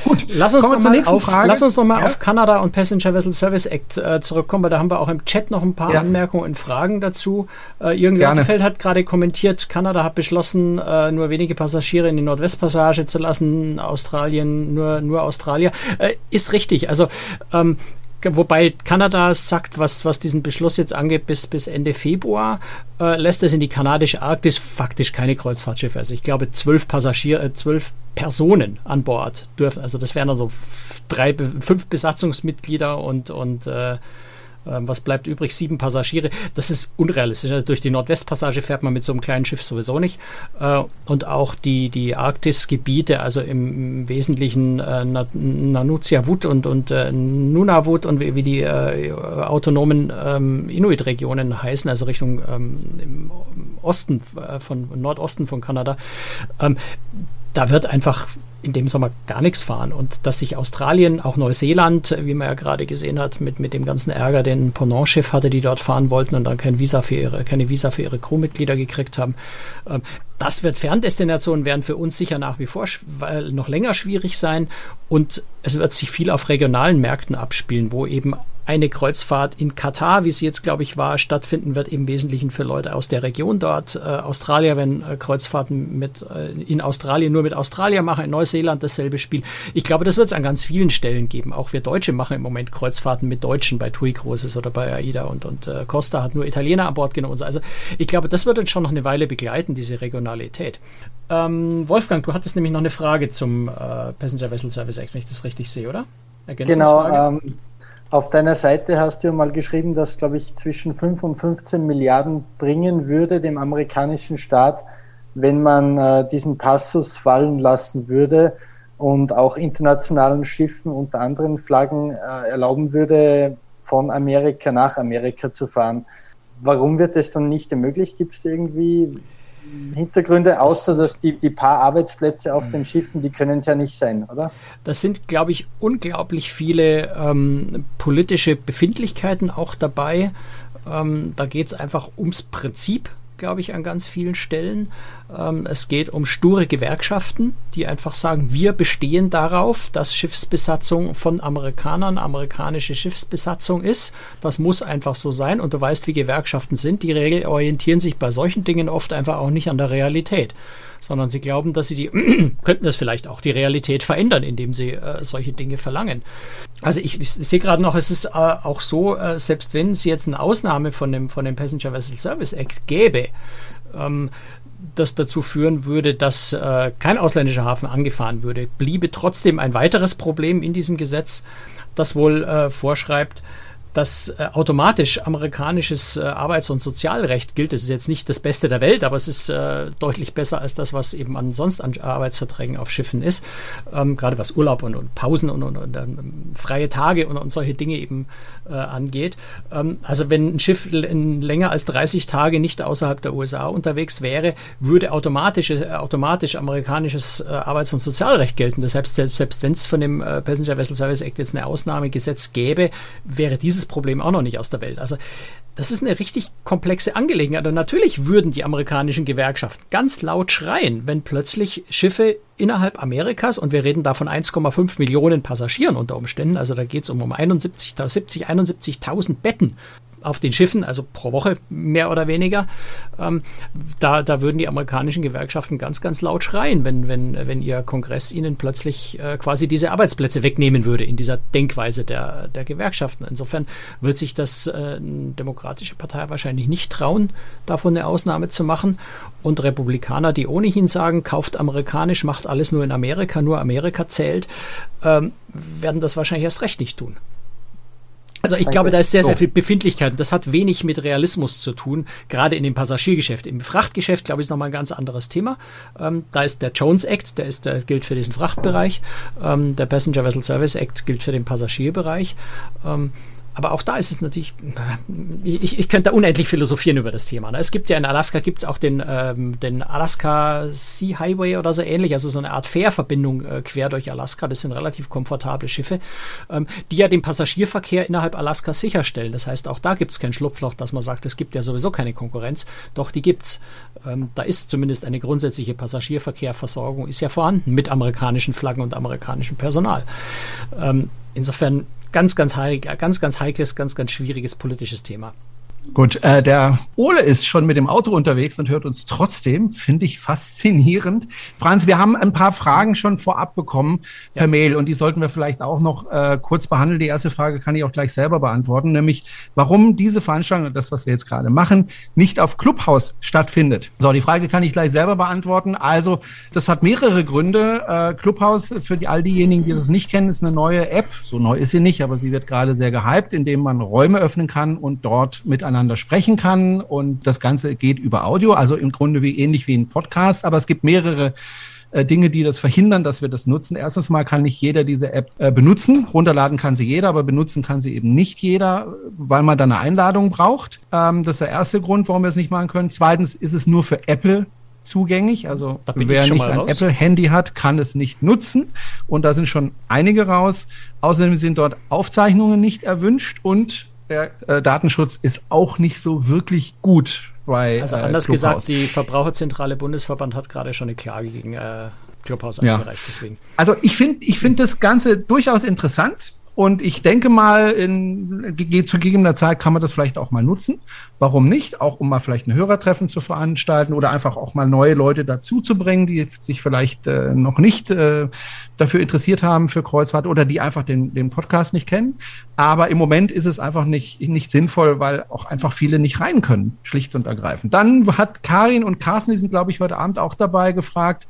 Gut, lass uns nochmal auf, lass uns noch mal ja. auf Kanada und Passenger Vessel Service Act äh, zurückkommen, weil da haben wir auch im Chat noch ein paar ja. Anmerkungen und Fragen dazu. Äh, Jürgen Lerfeld hat gerade kommentiert, Kanada hat beschlossen, äh, nur wenige Passagiere in die Nordwestpassage zu lassen, Australien nur, nur Australier. Äh, ist richtig, also ähm, wobei Kanada sagt, was, was diesen Beschluss jetzt angeht, bis, bis Ende Februar, äh, lässt es in die kanadische Arktis faktisch keine Kreuzfahrtschiffe. Also ich glaube, zwölf Passagiere, äh, zwölf Personen an Bord dürfen. Also das wären dann so drei, fünf Besatzungsmitglieder und, und äh, ähm, was bleibt übrig? Sieben Passagiere. Das ist unrealistisch. Also durch die Nordwestpassage fährt man mit so einem kleinen Schiff sowieso nicht. Äh, und auch die, die Arktisgebiete, also im, Wesentlichen äh, Nanutiavut und, und äh, Nunavut und wie, die äh, autonomen ähm, Inuit-Regionen heißen, also Richtung ähm, im Osten, von Nordosten von Kanada, da wird einfach in dem Sommer gar nichts fahren und dass sich Australien, auch Neuseeland, wie man ja gerade gesehen hat, mit, mit dem ganzen Ärger, den Ponant-Schiff hatte, die dort fahren wollten und dann kein Visa für ihre, keine Visa für ihre Crewmitglieder gekriegt haben. Ähm, das wird Ferndestinationen werden für uns sicher nach wie vor weil noch länger schwierig sein und es wird sich viel auf regionalen Märkten abspielen, wo eben eine Kreuzfahrt in Katar, wie sie jetzt, glaube ich, war, stattfinden wird, im Wesentlichen für Leute aus der Region dort. Äh, Australier, wenn äh, Kreuzfahrten mit, äh, in Australien nur mit Australier machen, in Neuseeland dasselbe Spiel. Ich glaube, das wird es an ganz vielen Stellen geben. Auch wir Deutsche machen im Moment Kreuzfahrten mit Deutschen bei TUI Cruises oder bei AIDA und, und äh, Costa hat nur Italiener an Bord genommen. Also ich glaube, das wird uns schon noch eine Weile begleiten, diese Regionalität. Ähm, Wolfgang, du hattest nämlich noch eine Frage zum äh, Passenger Vessel Service Act, wenn ich das richtig sehe, oder? Genau, ähm, auf deiner Seite hast du mal geschrieben, dass, glaube ich, zwischen 5 und 15 Milliarden bringen würde dem amerikanischen Staat, wenn man äh, diesen Passus fallen lassen würde und auch internationalen Schiffen unter anderen Flaggen äh, erlauben würde, von Amerika nach Amerika zu fahren. Warum wird das dann nicht ermöglicht? Gibt es irgendwie Hintergründe, außer dass die, die paar Arbeitsplätze auf den Schiffen, die können es ja nicht sein, oder? Das sind, glaube ich, unglaublich viele ähm, politische Befindlichkeiten auch dabei. Ähm, da geht es einfach ums Prinzip glaube ich, an ganz vielen Stellen. Ähm, es geht um sture Gewerkschaften, die einfach sagen, wir bestehen darauf, dass Schiffsbesatzung von Amerikanern amerikanische Schiffsbesatzung ist. Das muss einfach so sein. Und du weißt, wie Gewerkschaften sind. Die Regel orientieren sich bei solchen Dingen oft einfach auch nicht an der Realität sondern sie glauben, dass sie die, könnten das vielleicht auch die Realität verändern, indem sie äh, solche Dinge verlangen. Also ich, ich sehe gerade noch, es ist äh, auch so, äh, selbst wenn es jetzt eine Ausnahme von dem, von dem Passenger Vessel Service Act gäbe, ähm, das dazu führen würde, dass äh, kein ausländischer Hafen angefahren würde, bliebe trotzdem ein weiteres Problem in diesem Gesetz, das wohl äh, vorschreibt, dass äh, automatisch amerikanisches äh, Arbeits- und Sozialrecht gilt. Das ist jetzt nicht das Beste der Welt, aber es ist äh, deutlich besser als das, was eben ansonsten an Arbeitsverträgen auf Schiffen ist. Ähm, gerade was Urlaub und, und Pausen und, und, und ähm, freie Tage und, solche Dinge eben äh, angeht. Ähm, also wenn ein Schiff länger als 30 Tage nicht außerhalb der USA unterwegs wäre, würde automatisch, äh, automatisch amerikanisches äh, Arbeits- und Sozialrecht gelten. Deshalb, selbst, selbst wenn es von dem Passenger Vessel Service Act jetzt eine Ausnahmegesetz gäbe, wäre dieses Problem auch noch nicht aus der Welt. Also das ist eine richtig komplexe Angelegenheit. Und natürlich würden die amerikanischen Gewerkschaften ganz laut schreien, wenn plötzlich Schiffe innerhalb Amerikas, und wir reden da von 1,5 Millionen Passagieren unter Umständen, also da geht es um, um 71, 70, 71.000 Betten, auf den Schiffen, also pro Woche mehr oder weniger, ähm, da, da würden die amerikanischen Gewerkschaften ganz, ganz laut schreien, wenn, wenn, wenn ihr Kongress ihnen plötzlich äh, quasi diese Arbeitsplätze wegnehmen würde in dieser Denkweise der, der Gewerkschaften. Insofern wird sich das äh, Demokratische Partei wahrscheinlich nicht trauen, davon eine Ausnahme zu machen. Und Republikaner, die ohnehin sagen, kauft amerikanisch, macht alles nur in Amerika, nur Amerika zählt, ähm, werden das wahrscheinlich erst recht nicht tun. Also ich Danke. glaube, da ist sehr, sehr viel Befindlichkeit. Das hat wenig mit Realismus zu tun, gerade in dem Passagiergeschäft. Im Frachtgeschäft, glaube ich, ist nochmal ein ganz anderes Thema. Ähm, da ist der Jones Act, der, ist, der gilt für diesen Frachtbereich. Ähm, der Passenger Vessel Service Act gilt für den Passagierbereich. Ähm, aber auch da ist es natürlich, ich, ich könnte da unendlich philosophieren über das Thema. Ne? Es gibt ja in Alaska gibt es auch den, ähm, den Alaska Sea Highway oder so ähnlich, also so eine Art Fährverbindung äh, quer durch Alaska. Das sind relativ komfortable Schiffe, ähm, die ja den Passagierverkehr innerhalb Alaskas sicherstellen. Das heißt, auch da gibt es kein Schlupfloch, dass man sagt, es gibt ja sowieso keine Konkurrenz. Doch, die gibt's. Ähm, da ist zumindest eine grundsätzliche Passagierverkehrversorgung ist ja vorhanden mit amerikanischen Flaggen und amerikanischem Personal. Ähm, insofern ganz, ganz, heik, ganz, ganz heikles, ganz, ganz schwieriges politisches Thema. Gut, äh, der Ole ist schon mit dem Auto unterwegs und hört uns trotzdem, finde ich faszinierend. Franz, wir haben ein paar Fragen schon vorab bekommen ja. per Mail und die sollten wir vielleicht auch noch äh, kurz behandeln. Die erste Frage kann ich auch gleich selber beantworten, nämlich warum diese Veranstaltung, das, was wir jetzt gerade machen, nicht auf Clubhaus stattfindet. So, die Frage kann ich gleich selber beantworten. Also, das hat mehrere Gründe. Äh, Clubhaus, für die, all diejenigen, die das nicht kennen, ist eine neue App. So neu ist sie nicht, aber sie wird gerade sehr gehypt, indem man Räume öffnen kann und dort miteinander miteinander sprechen kann und das Ganze geht über Audio, also im Grunde wie ähnlich wie ein Podcast, aber es gibt mehrere äh, Dinge, die das verhindern, dass wir das nutzen. Erstens mal kann nicht jeder diese App äh, benutzen. Runterladen kann sie jeder, aber benutzen kann sie eben nicht jeder, weil man dann eine Einladung braucht. Ähm, das ist der erste Grund, warum wir es nicht machen können. Zweitens ist es nur für Apple zugänglich. Also wer nicht ein Apple-Handy hat, kann es nicht nutzen. Und da sind schon einige raus. Außerdem sind dort Aufzeichnungen nicht erwünscht und der äh, Datenschutz ist auch nicht so wirklich gut bei Also anders äh, gesagt, die Verbraucherzentrale Bundesverband hat gerade schon eine Klage gegen äh, Clubhouse ja. eingereicht. Deswegen. Also ich finde ich finde das Ganze durchaus interessant. Und ich denke mal, in, zu gegebener Zeit kann man das vielleicht auch mal nutzen. Warum nicht? Auch um mal vielleicht ein Hörertreffen zu veranstalten oder einfach auch mal neue Leute dazu zu bringen, die sich vielleicht äh, noch nicht äh, dafür interessiert haben für Kreuzfahrt oder die einfach den, den Podcast nicht kennen. Aber im Moment ist es einfach nicht, nicht sinnvoll, weil auch einfach viele nicht rein können, schlicht und ergreifend. Dann hat Karin und Carsten, die sind, glaube ich, heute Abend auch dabei, gefragt,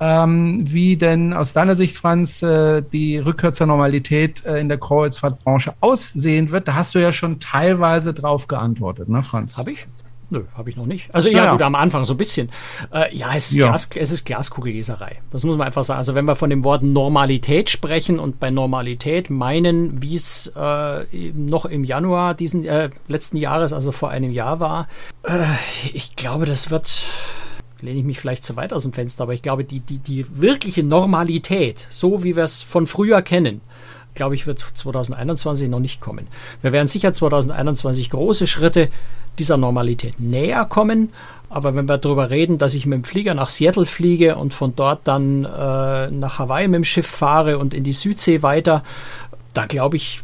ähm, wie denn aus deiner Sicht, Franz, äh, die Rückkehr zur Normalität äh, in der Kreuzfahrtbranche aussehen wird. Da hast du ja schon teilweise drauf geantwortet, ne, Franz? Habe ich? Nö, habe ich noch nicht. Also ja, ja. Gut, am Anfang so ein bisschen. Äh, ja, es ist, ja. Glas, es ist Glaskugelleserei. Das muss man einfach sagen. Also wenn wir von dem Wort Normalität sprechen und bei Normalität meinen, wie es äh, noch im Januar diesen äh, letzten Jahres, also vor einem Jahr war, äh, ich glaube, das wird lehne ich mich vielleicht zu weit aus dem Fenster, aber ich glaube, die, die, die wirkliche Normalität, so wie wir es von früher kennen, glaube ich, wird 2021 noch nicht kommen. Wir werden sicher 2021 große Schritte dieser Normalität näher kommen. Aber wenn wir darüber reden, dass ich mit dem Flieger nach Seattle fliege und von dort dann äh, nach Hawaii mit dem Schiff fahre und in die Südsee weiter, da glaube ich,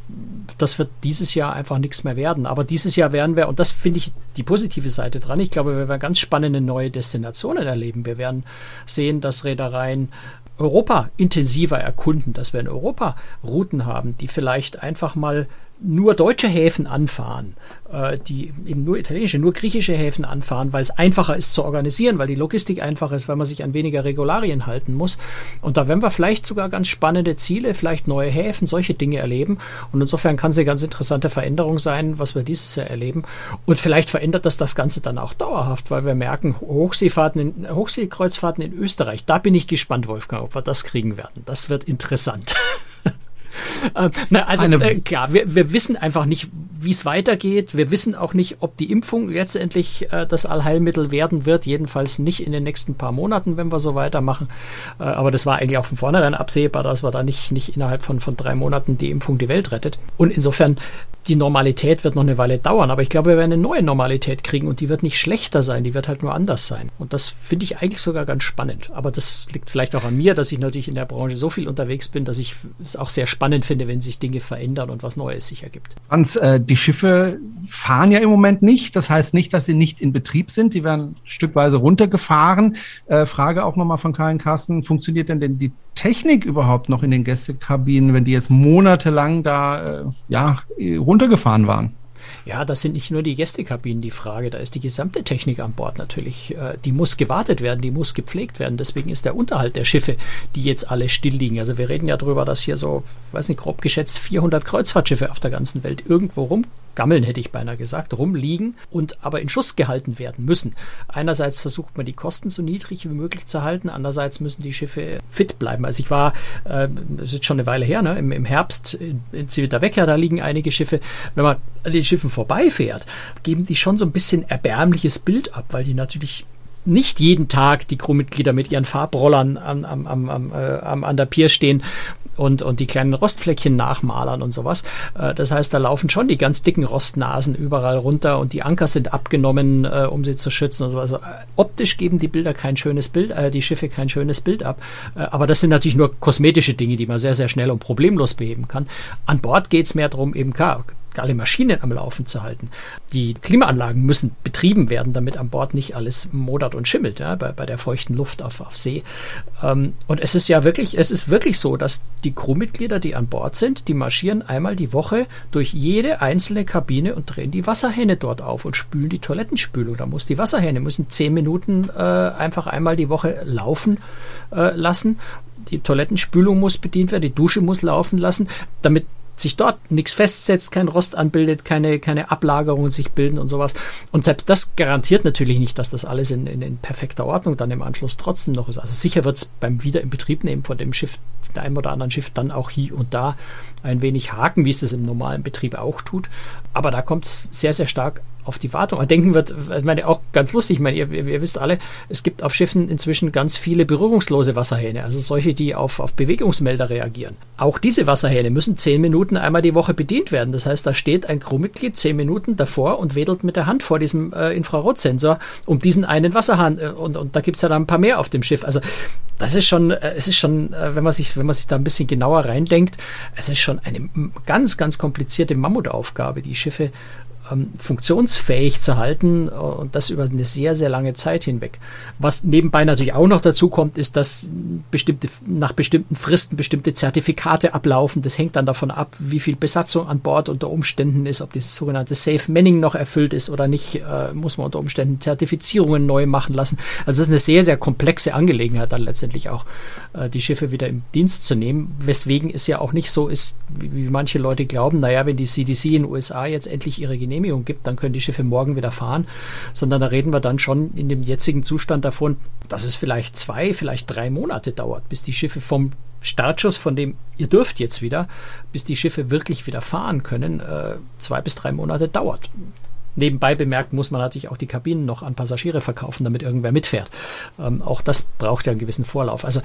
das wird dieses Jahr einfach nichts mehr werden. Aber dieses Jahr werden wir, und das finde ich die positive Seite dran, ich glaube, wir werden ganz spannende neue Destinationen erleben. Wir werden sehen, dass Reedereien Europa intensiver erkunden, dass wir in Europa Routen haben, die vielleicht einfach mal nur deutsche Häfen anfahren, äh, die eben nur italienische, nur griechische Häfen anfahren, weil es einfacher ist zu organisieren, weil die Logistik einfacher ist, weil man sich an weniger Regularien halten muss. Und da werden wir vielleicht sogar ganz spannende Ziele, vielleicht neue Häfen, solche Dinge erleben. Und insofern kann es eine ganz interessante Veränderung sein, was wir dieses Jahr erleben. Und vielleicht verändert das das Ganze dann auch dauerhaft, weil wir merken, Hochseefahrten in, Hochseekreuzfahrten in Österreich, da bin ich gespannt, Wolfgang, ob wir das kriegen werden. Das wird interessant. äh, na, also äh, klar, wir, wir wissen einfach nicht, wie es weitergeht. Wir wissen auch nicht, ob die Impfung letztendlich äh, das Allheilmittel werden wird. Jedenfalls nicht in den nächsten paar Monaten, wenn wir so weitermachen. Äh, aber das war eigentlich auch von vornherein absehbar, dass wir da nicht, nicht innerhalb von, von drei Monaten die Impfung die Welt rettet. Und insofern die Normalität wird noch eine Weile dauern, aber ich glaube, wir werden eine neue Normalität kriegen und die wird nicht schlechter sein, die wird halt nur anders sein. Und das finde ich eigentlich sogar ganz spannend. Aber das liegt vielleicht auch an mir, dass ich natürlich in der Branche so viel unterwegs bin, dass ich es auch sehr spannend finde, wenn sich Dinge verändern und was Neues sich ergibt. Franz, äh, die Schiffe fahren ja im Moment nicht. Das heißt nicht, dass sie nicht in Betrieb sind. Die werden stückweise runtergefahren. Äh, Frage auch nochmal von Karin Carsten, funktioniert denn, denn die Technik überhaupt noch in den Gästekabinen, wenn die jetzt monatelang da äh, ja, runtergefahren waren? Ja, das sind nicht nur die Gästekabinen die Frage, da ist die gesamte Technik an Bord natürlich. Äh, die muss gewartet werden, die muss gepflegt werden. Deswegen ist der Unterhalt der Schiffe, die jetzt alle still liegen. Also wir reden ja darüber, dass hier so, weiß nicht, grob geschätzt 400 Kreuzfahrtschiffe auf der ganzen Welt irgendwo rum gammeln, hätte ich beinahe gesagt, rumliegen und aber in Schuss gehalten werden müssen. Einerseits versucht man die Kosten so niedrig wie möglich zu halten, andererseits müssen die Schiffe fit bleiben. Also ich war, äh, das ist schon eine Weile her, ne, im, im Herbst in, in Civitavecchia, da liegen einige Schiffe. Wenn man an den Schiffen vorbeifährt, geben die schon so ein bisschen erbärmliches Bild ab, weil die natürlich nicht jeden Tag die Crewmitglieder mit ihren Farbrollern am, am, am, am, äh, an der Pier stehen und, und die kleinen Rostfleckchen nachmalern und sowas. Äh, das heißt, da laufen schon die ganz dicken Rostnasen überall runter und die Anker sind abgenommen, äh, um sie zu schützen und sowas. Also, optisch geben die Bilder kein schönes Bild, äh, die Schiffe kein schönes Bild ab. Äh, aber das sind natürlich nur kosmetische Dinge, die man sehr, sehr schnell und problemlos beheben kann. An Bord geht es mehr darum, eben klar, alle Maschinen am Laufen zu halten. Die Klimaanlagen müssen betrieben werden, damit an Bord nicht alles modert und schimmelt, ja, bei, bei der feuchten Luft auf, auf See. Ähm, und es ist ja wirklich, es ist wirklich so, dass die Crewmitglieder, die an Bord sind, die marschieren einmal die Woche durch jede einzelne Kabine und drehen die Wasserhähne dort auf und spülen die Toilettenspülung. Da muss die Wasserhähne müssen zehn Minuten äh, einfach einmal die Woche laufen äh, lassen. Die Toilettenspülung muss bedient werden, die Dusche muss laufen lassen, damit sich dort nichts festsetzt, kein Rost anbildet, keine, keine Ablagerungen sich bilden und sowas. Und selbst das garantiert natürlich nicht, dass das alles in, in, in perfekter Ordnung dann im Anschluss trotzdem noch ist. Also sicher wird es beim Wiederinbetriebnehmen von dem Schiff, einem oder anderen Schiff, dann auch hier und da ein wenig haken, wie es das im normalen Betrieb auch tut. Aber da kommt es sehr, sehr stark auf die Wartung denken wird, ich meine, auch ganz lustig, ich meine, ihr, ihr, wisst alle, es gibt auf Schiffen inzwischen ganz viele berührungslose Wasserhähne, also solche, die auf, auf Bewegungsmelder reagieren. Auch diese Wasserhähne müssen zehn Minuten einmal die Woche bedient werden. Das heißt, da steht ein Crewmitglied zehn Minuten davor und wedelt mit der Hand vor diesem äh, Infrarotsensor um diesen einen Wasserhahn. Äh, und, und da gibt es ja dann ein paar mehr auf dem Schiff. Also das ist schon, äh, es ist schon, äh, wenn man sich, wenn man sich da ein bisschen genauer reindenkt, es ist schon eine ganz, ganz komplizierte Mammutaufgabe, die Schiffe ähm, funktionsfähig zu halten äh, und das über eine sehr, sehr lange Zeit hinweg. Was nebenbei natürlich auch noch dazu kommt, ist, dass bestimmte, nach bestimmten Fristen bestimmte Zertifikate ablaufen. Das hängt dann davon ab, wie viel Besatzung an Bord unter Umständen ist, ob dieses sogenannte Safe Manning noch erfüllt ist oder nicht, äh, muss man unter Umständen Zertifizierungen neu machen lassen. Also es ist eine sehr, sehr komplexe Angelegenheit dann letztendlich auch, äh, die Schiffe wieder im Dienst zu nehmen, weswegen es ja auch nicht so ist, wie, wie manche Leute glauben, naja, wenn die CDC in den USA jetzt endlich ihre Genehmigung Genehmigung gibt, dann können die Schiffe morgen wieder fahren, sondern da reden wir dann schon in dem jetzigen Zustand davon, dass es vielleicht zwei, vielleicht drei Monate dauert, bis die Schiffe vom Startschuss, von dem ihr dürft jetzt wieder, bis die Schiffe wirklich wieder fahren können, äh, zwei bis drei Monate dauert. Nebenbei bemerkt muss man natürlich auch die Kabinen noch an Passagiere verkaufen, damit irgendwer mitfährt. Ähm, auch das braucht ja einen gewissen Vorlauf. Also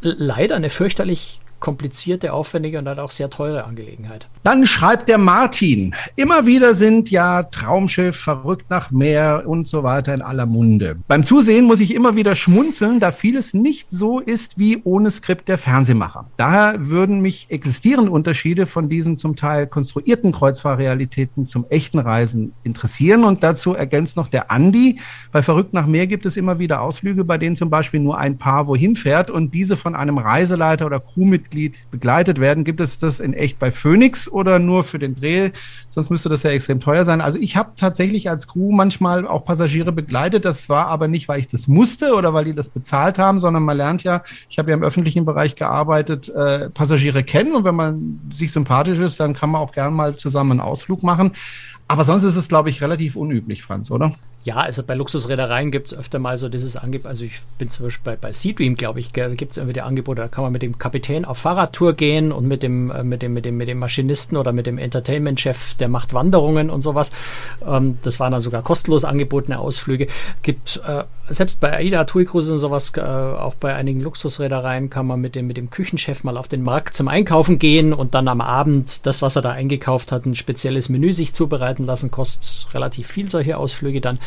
leider eine fürchterlich komplizierte, aufwendige und dann auch sehr teure Angelegenheit. Dann schreibt der Martin, immer wieder sind ja Traumschiff, verrückt nach Meer und so weiter in aller Munde. Beim Zusehen muss ich immer wieder schmunzeln, da vieles nicht so ist wie ohne Skript der Fernsehmacher. Daher würden mich existierende Unterschiede von diesen zum Teil konstruierten Kreuzfahrrealitäten zum echten Reisen interessieren und dazu ergänzt noch der Andi. Bei Verrückt nach Meer gibt es immer wieder Ausflüge, bei denen zum Beispiel nur ein Paar wohin fährt und diese von einem Reiseleiter oder Crewmitglied Mitglied begleitet werden. Gibt es das in echt bei Phoenix oder nur für den Dreh? Sonst müsste das ja extrem teuer sein. Also ich habe tatsächlich als Crew manchmal auch Passagiere begleitet. Das war aber nicht, weil ich das musste oder weil die das bezahlt haben, sondern man lernt ja, ich habe ja im öffentlichen Bereich gearbeitet, äh, Passagiere kennen und wenn man sich sympathisch ist, dann kann man auch gern mal zusammen einen Ausflug machen. Aber sonst ist es, glaube ich, relativ unüblich, Franz, oder? Ja, also bei Luxusreedereien gibt es öfter mal so dieses Angebot. Also ich bin zum Beispiel bei, bei Seadream, glaube ich, gibt es irgendwie die Angebote, da kann man mit dem Kapitän auf Fahrradtour gehen und mit dem, äh, mit dem, mit dem, mit dem Maschinisten oder mit dem Entertainment-Chef, der macht Wanderungen und sowas. Ähm, das waren dann sogar kostenlos angebotene Ausflüge. Gibt äh, selbst bei AIDA, TUI Cruises und sowas, äh, auch bei einigen Luxusreedereien kann man mit dem, mit dem Küchenchef mal auf den Markt zum Einkaufen gehen und dann am Abend das, was er da eingekauft hat, ein spezielles Menü sich zubereiten lassen. Kostet relativ viel solche Ausflüge dann.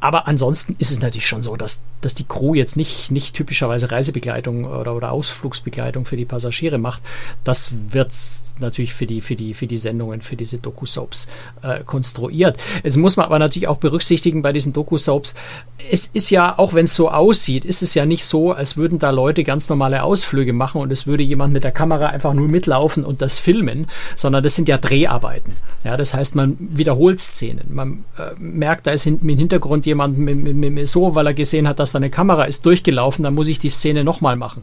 Aber ansonsten ist es natürlich schon so, dass, dass die Crew jetzt nicht, nicht typischerweise Reisebegleitung oder, oder Ausflugsbegleitung für die Passagiere macht. Das wird natürlich für die, für die, für die Sendungen, für diese Doku-Soaps äh, konstruiert. Jetzt muss man aber natürlich auch berücksichtigen bei diesen Doku-Soaps, es ist ja, auch wenn es so aussieht, ist es ja nicht so, als würden da Leute ganz normale Ausflüge machen und es würde jemand mit der Kamera einfach nur mitlaufen und das filmen, sondern das sind ja Dreharbeiten. Ja, das heißt, man wiederholt Szenen. Man äh, merkt, da ist im Hintergrund jemand mit, mit, mit so, weil er gesehen hat, dass da eine Kamera ist, durchgelaufen, dann muss ich die Szene nochmal machen.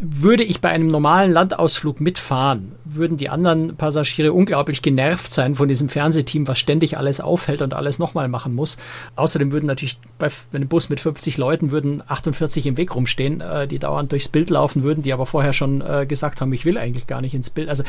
Würde ich bei einem normalen Landausflug mitfahren, würden die anderen Passagiere unglaublich genervt sein von diesem Fernsehteam, was ständig alles aufhält und alles nochmal machen muss. Außerdem würden natürlich bei einem Bus mit 50 Leuten würden 48 im Weg rumstehen, äh, die dauernd durchs Bild laufen würden, die aber vorher schon äh, gesagt haben, ich will eigentlich gar nicht ins Bild. Also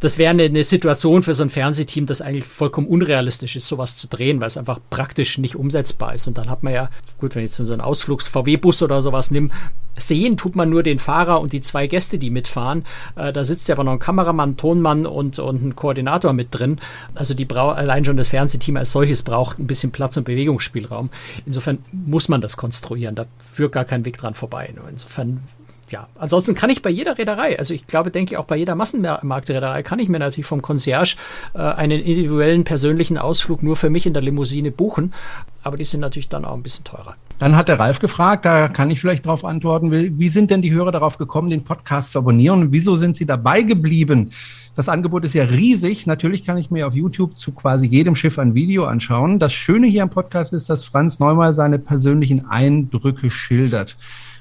das wäre eine, eine, Situation für so ein Fernsehteam, das eigentlich vollkommen unrealistisch ist, sowas zu drehen, weil es einfach praktisch nicht umsetzbar ist. Und dann hat man ja, gut, wenn ich jetzt so einen Ausflugs-VW-Bus oder sowas nimm, sehen tut man nur den Fahrer und die zwei Gäste, die mitfahren. Äh, da sitzt ja aber noch ein Kameramann, Tonmann und, und ein Koordinator mit drin. Also die brau allein schon das Fernsehteam als solches braucht ein bisschen Platz und Bewegungsspielraum. Insofern muss man das konstruieren. Da führt gar kein Weg dran vorbei. Insofern ja, ansonsten kann ich bei jeder Reederei, also ich glaube, denke ich auch bei jeder Massenmarktreederei, kann ich mir natürlich vom Concierge äh, einen individuellen persönlichen Ausflug nur für mich in der Limousine buchen. Aber die sind natürlich dann auch ein bisschen teurer. Dann hat der Ralf gefragt, da kann ich vielleicht darauf antworten, wie sind denn die Hörer darauf gekommen, den Podcast zu abonnieren wieso sind sie dabei geblieben? Das Angebot ist ja riesig. Natürlich kann ich mir auf YouTube zu quasi jedem Schiff ein Video anschauen. Das Schöne hier am Podcast ist, dass Franz Neumann seine persönlichen Eindrücke schildert.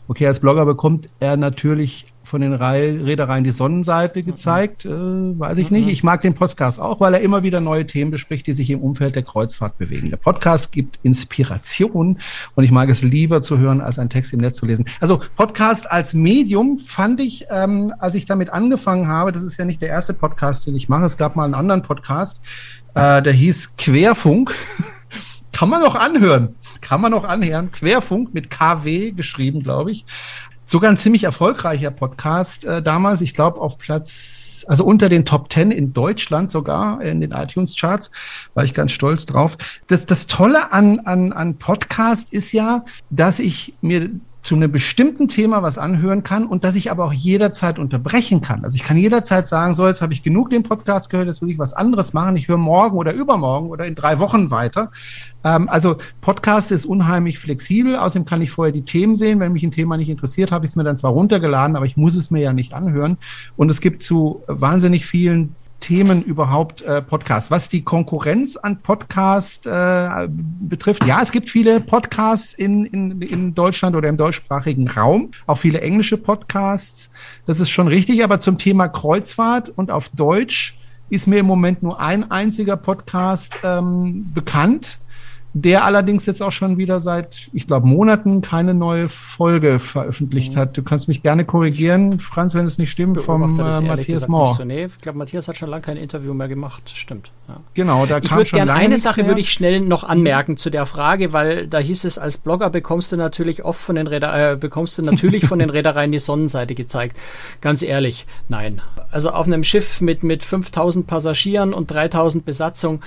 Okay, als Blogger bekommt er natürlich von den Reedereien die Sonnenseite gezeigt, äh, weiß ich nicht. Mhm. Ich mag den Podcast auch, weil er immer wieder neue Themen bespricht, die sich im Umfeld der Kreuzfahrt bewegen. Der Podcast gibt Inspiration und ich mag es lieber zu hören, als einen Text im Netz zu lesen. Also Podcast als Medium fand ich, ähm, als ich damit angefangen habe, das ist ja nicht der erste Podcast, den ich mache. Es gab mal einen anderen Podcast, äh, der hieß Querfunk. Kann man noch anhören. Kann man noch anhören. Querfunk mit KW geschrieben, glaube ich. Sogar ein ziemlich erfolgreicher Podcast äh, damals. Ich glaube auf Platz, also unter den Top Ten in Deutschland sogar in den iTunes Charts. War ich ganz stolz drauf. Das, das Tolle an, an, an Podcast ist ja, dass ich mir zu einem bestimmten Thema was anhören kann und dass ich aber auch jederzeit unterbrechen kann. Also ich kann jederzeit sagen, so, jetzt habe ich genug den Podcast gehört, jetzt will ich was anderes machen. Ich höre morgen oder übermorgen oder in drei Wochen weiter. Ähm, also Podcast ist unheimlich flexibel. Außerdem kann ich vorher die Themen sehen. Wenn mich ein Thema nicht interessiert, habe ich es mir dann zwar runtergeladen, aber ich muss es mir ja nicht anhören. Und es gibt zu wahnsinnig vielen Themen überhaupt äh, Podcasts? Was die Konkurrenz an Podcast äh, betrifft, ja, es gibt viele Podcasts in, in, in Deutschland oder im deutschsprachigen Raum, auch viele englische Podcasts. Das ist schon richtig, aber zum Thema Kreuzfahrt und auf Deutsch ist mir im Moment nur ein einziger Podcast ähm, bekannt der allerdings jetzt auch schon wieder seit, ich glaube, Monaten keine neue Folge veröffentlicht mhm. hat. Du kannst mich gerne korrigieren, Franz, wenn es nicht stimmt, vom äh, Matthias Mohr. So. Nee, ich glaube, Matthias hat schon lange kein Interview mehr gemacht. Stimmt. Ja. Genau, da ich kam schon gerne eine Sache würde ich schnell noch anmerken zu der Frage, weil da hieß es, als Blogger bekommst du natürlich oft von den Reeder, äh, bekommst du natürlich von den Reedereien die Sonnenseite gezeigt. Ganz ehrlich, nein. Also auf einem Schiff mit, mit 5000 Passagieren und 3000 Besatzung,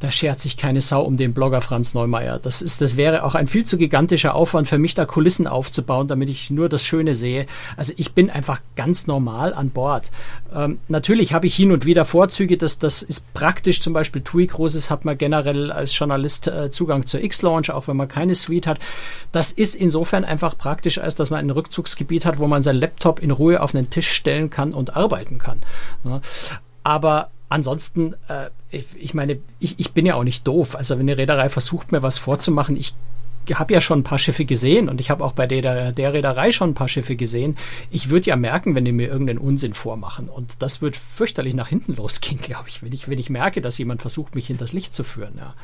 da schert sich keine Sau um den Blogger Franz Neumeier. Das ist, das wäre auch ein viel zu gigantischer Aufwand für mich, da Kulissen aufzubauen, damit ich nur das Schöne sehe. Also ich bin einfach ganz normal an Bord. Ähm, natürlich habe ich hin und wieder Vorzüge, das, das ist praktisch. Zum Beispiel TUI Cruises hat man generell als Journalist äh, Zugang zur X-Launch, auch wenn man keine Suite hat. Das ist insofern einfach praktisch, als dass man ein Rückzugsgebiet hat, wo man sein Laptop in Ruhe auf einen Tisch stellen kann und arbeiten kann. Ja. Aber ansonsten, äh, ich, ich meine, ich, ich bin ja auch nicht doof. Also wenn eine Reederei versucht, mir was vorzumachen, ich habe ja schon ein paar Schiffe gesehen und ich habe auch bei der, der Reederei schon ein paar Schiffe gesehen. Ich würde ja merken, wenn die mir irgendeinen Unsinn vormachen. Und das wird fürchterlich nach hinten losgehen, glaube ich, wenn ich, wenn ich merke, dass jemand versucht, mich hinters Licht zu führen. Ja.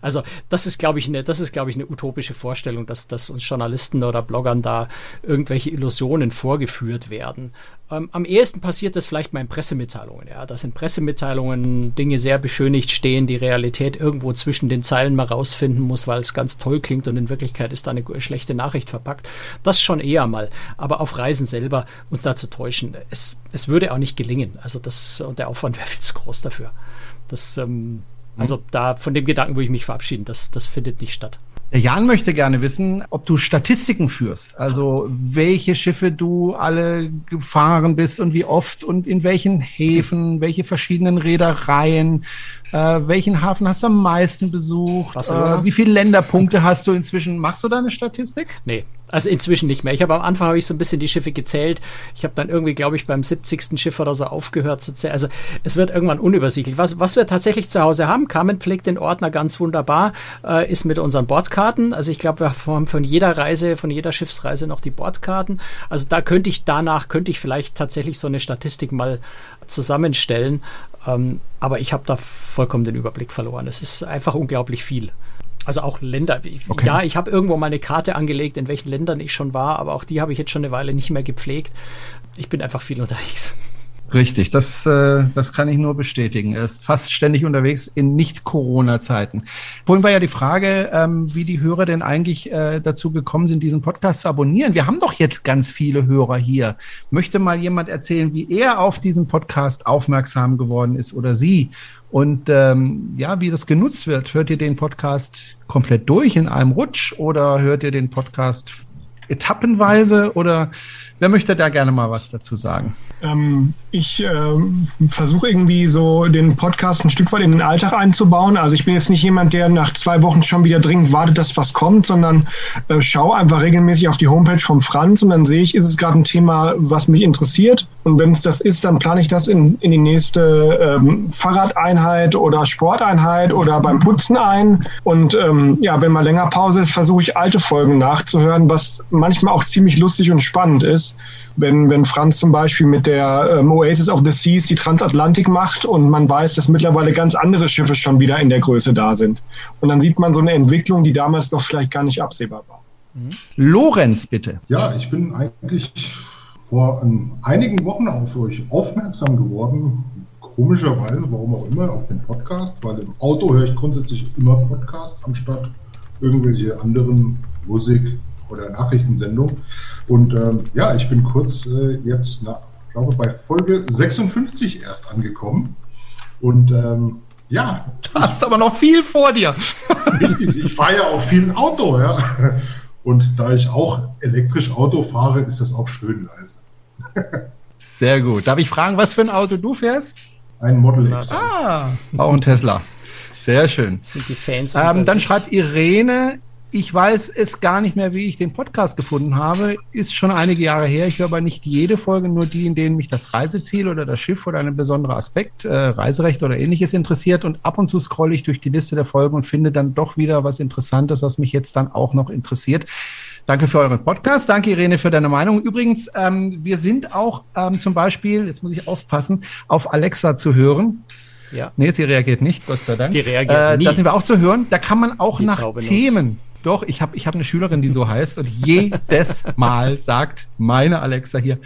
Also das ist, glaube ich, eine, das ist, glaube ich, eine utopische Vorstellung, dass, dass uns Journalisten oder Bloggern da irgendwelche Illusionen vorgeführt werden. Ähm, am ehesten passiert das vielleicht mal in Pressemitteilungen, ja, dass in Pressemitteilungen Dinge sehr beschönigt stehen, die Realität irgendwo zwischen den Zeilen mal rausfinden muss, weil es ganz toll klingt und in Wirklichkeit ist da eine schlechte Nachricht verpackt. Das schon eher mal. Aber auf Reisen selber uns da zu täuschen, es, es würde auch nicht gelingen. Also das, und der Aufwand wäre viel zu groß dafür. Das, ähm, also da von dem Gedanken würde ich mich verabschieden, das, das findet nicht statt. Der Jan möchte gerne wissen, ob du Statistiken führst. Also welche Schiffe du alle gefahren bist und wie oft und in welchen Häfen, welche verschiedenen Reedereien, äh, welchen Hafen hast du am meisten besucht, äh, wie viele Länderpunkte hast du inzwischen. Machst du da eine Statistik? Nee, also inzwischen nicht mehr. Ich habe am Anfang habe ich so ein bisschen die Schiffe gezählt. Ich habe dann irgendwie, glaube ich, beim 70. Schiff oder so aufgehört zu zählen. Also es wird irgendwann unübersichtlich. Was, was wir tatsächlich zu Hause haben, Carmen pflegt den Ordner ganz wunderbar, äh, ist mit unseren Bordkarten. Also ich glaube, wir haben von jeder Reise, von jeder Schiffsreise noch die Bordkarten. Also da könnte ich danach, könnte ich vielleicht tatsächlich so eine Statistik mal zusammenstellen. Ähm, aber ich habe da vollkommen den Überblick verloren. Es ist einfach unglaublich viel. Also auch Länder. Okay. Ja, ich habe irgendwo mal eine Karte angelegt, in welchen Ländern ich schon war, aber auch die habe ich jetzt schon eine Weile nicht mehr gepflegt. Ich bin einfach viel unterwegs. Richtig, das, äh, das kann ich nur bestätigen. Er ist fast ständig unterwegs in Nicht-Corona-Zeiten. Vorhin war ja die Frage, ähm, wie die Hörer denn eigentlich äh, dazu gekommen sind, diesen Podcast zu abonnieren. Wir haben doch jetzt ganz viele Hörer hier. Möchte mal jemand erzählen, wie er auf diesen Podcast aufmerksam geworden ist oder sie? Und ähm, ja, wie das genutzt wird. Hört ihr den Podcast komplett durch in einem Rutsch oder hört ihr den Podcast etappenweise oder wer möchte da gerne mal was dazu sagen? Ähm, ich äh, versuche irgendwie so den Podcast ein Stück weit in den Alltag einzubauen. Also ich bin jetzt nicht jemand, der nach zwei Wochen schon wieder dringend wartet, dass was kommt, sondern äh, schaue einfach regelmäßig auf die Homepage vom Franz und dann sehe ich, ist es gerade ein Thema, was mich interessiert. Und wenn es das ist, dann plane ich das in, in die nächste ähm, Fahrradeinheit oder Sporteinheit oder beim Putzen ein. Und ähm, ja, wenn mal länger Pause ist, versuche ich alte Folgen nachzuhören, was manchmal auch ziemlich lustig und spannend ist. Wenn, wenn Franz zum Beispiel mit der ähm, Oasis of the Seas die Transatlantik macht und man weiß, dass mittlerweile ganz andere Schiffe schon wieder in der Größe da sind. Und dann sieht man so eine Entwicklung, die damals doch vielleicht gar nicht absehbar war. Mhm. Lorenz, bitte. Ja, ich bin eigentlich vor um, einigen Wochen auf euch aufmerksam geworden, komischerweise, warum auch immer, auf den Podcast, weil im Auto höre ich grundsätzlich immer Podcasts anstatt irgendwelche anderen Musik- oder Nachrichtensendungen. Und ähm, ja, ich bin kurz äh, jetzt, na, glaube bei Folge 56 erst angekommen. Und ähm, ja. Du hast aber noch viel vor dir. Richtig, ich fahre ja auch viel Auto, ja. Und da ich auch elektrisch Auto fahre, ist das auch schön leise. Sehr gut. Darf ich fragen, was für ein Auto du fährst? Ein Model X. Ah, auch ein Tesla. Sehr schön. Sind die Fans. Ähm, dann schreibt Irene, ich weiß es gar nicht mehr, wie ich den Podcast gefunden habe. Ist schon einige Jahre her. Ich höre aber nicht jede Folge, nur die, in denen mich das Reiseziel oder das Schiff oder ein besonderer Aspekt, äh, Reiserecht oder ähnliches interessiert. Und ab und zu scrolle ich durch die Liste der Folgen und finde dann doch wieder was Interessantes, was mich jetzt dann auch noch interessiert. Danke für euren Podcast. Danke, Irene, für deine Meinung. Übrigens, ähm, wir sind auch ähm, zum Beispiel, jetzt muss ich aufpassen, auf Alexa zu hören. Ja. Nee, sie reagiert nicht, Gott sei Dank. Die reagiert äh, nie. Da sind wir auch zu hören. Da kann man auch Die nach Themen doch, ich habe ich hab eine Schülerin, die so heißt und jedes Mal sagt meine Alexa hier,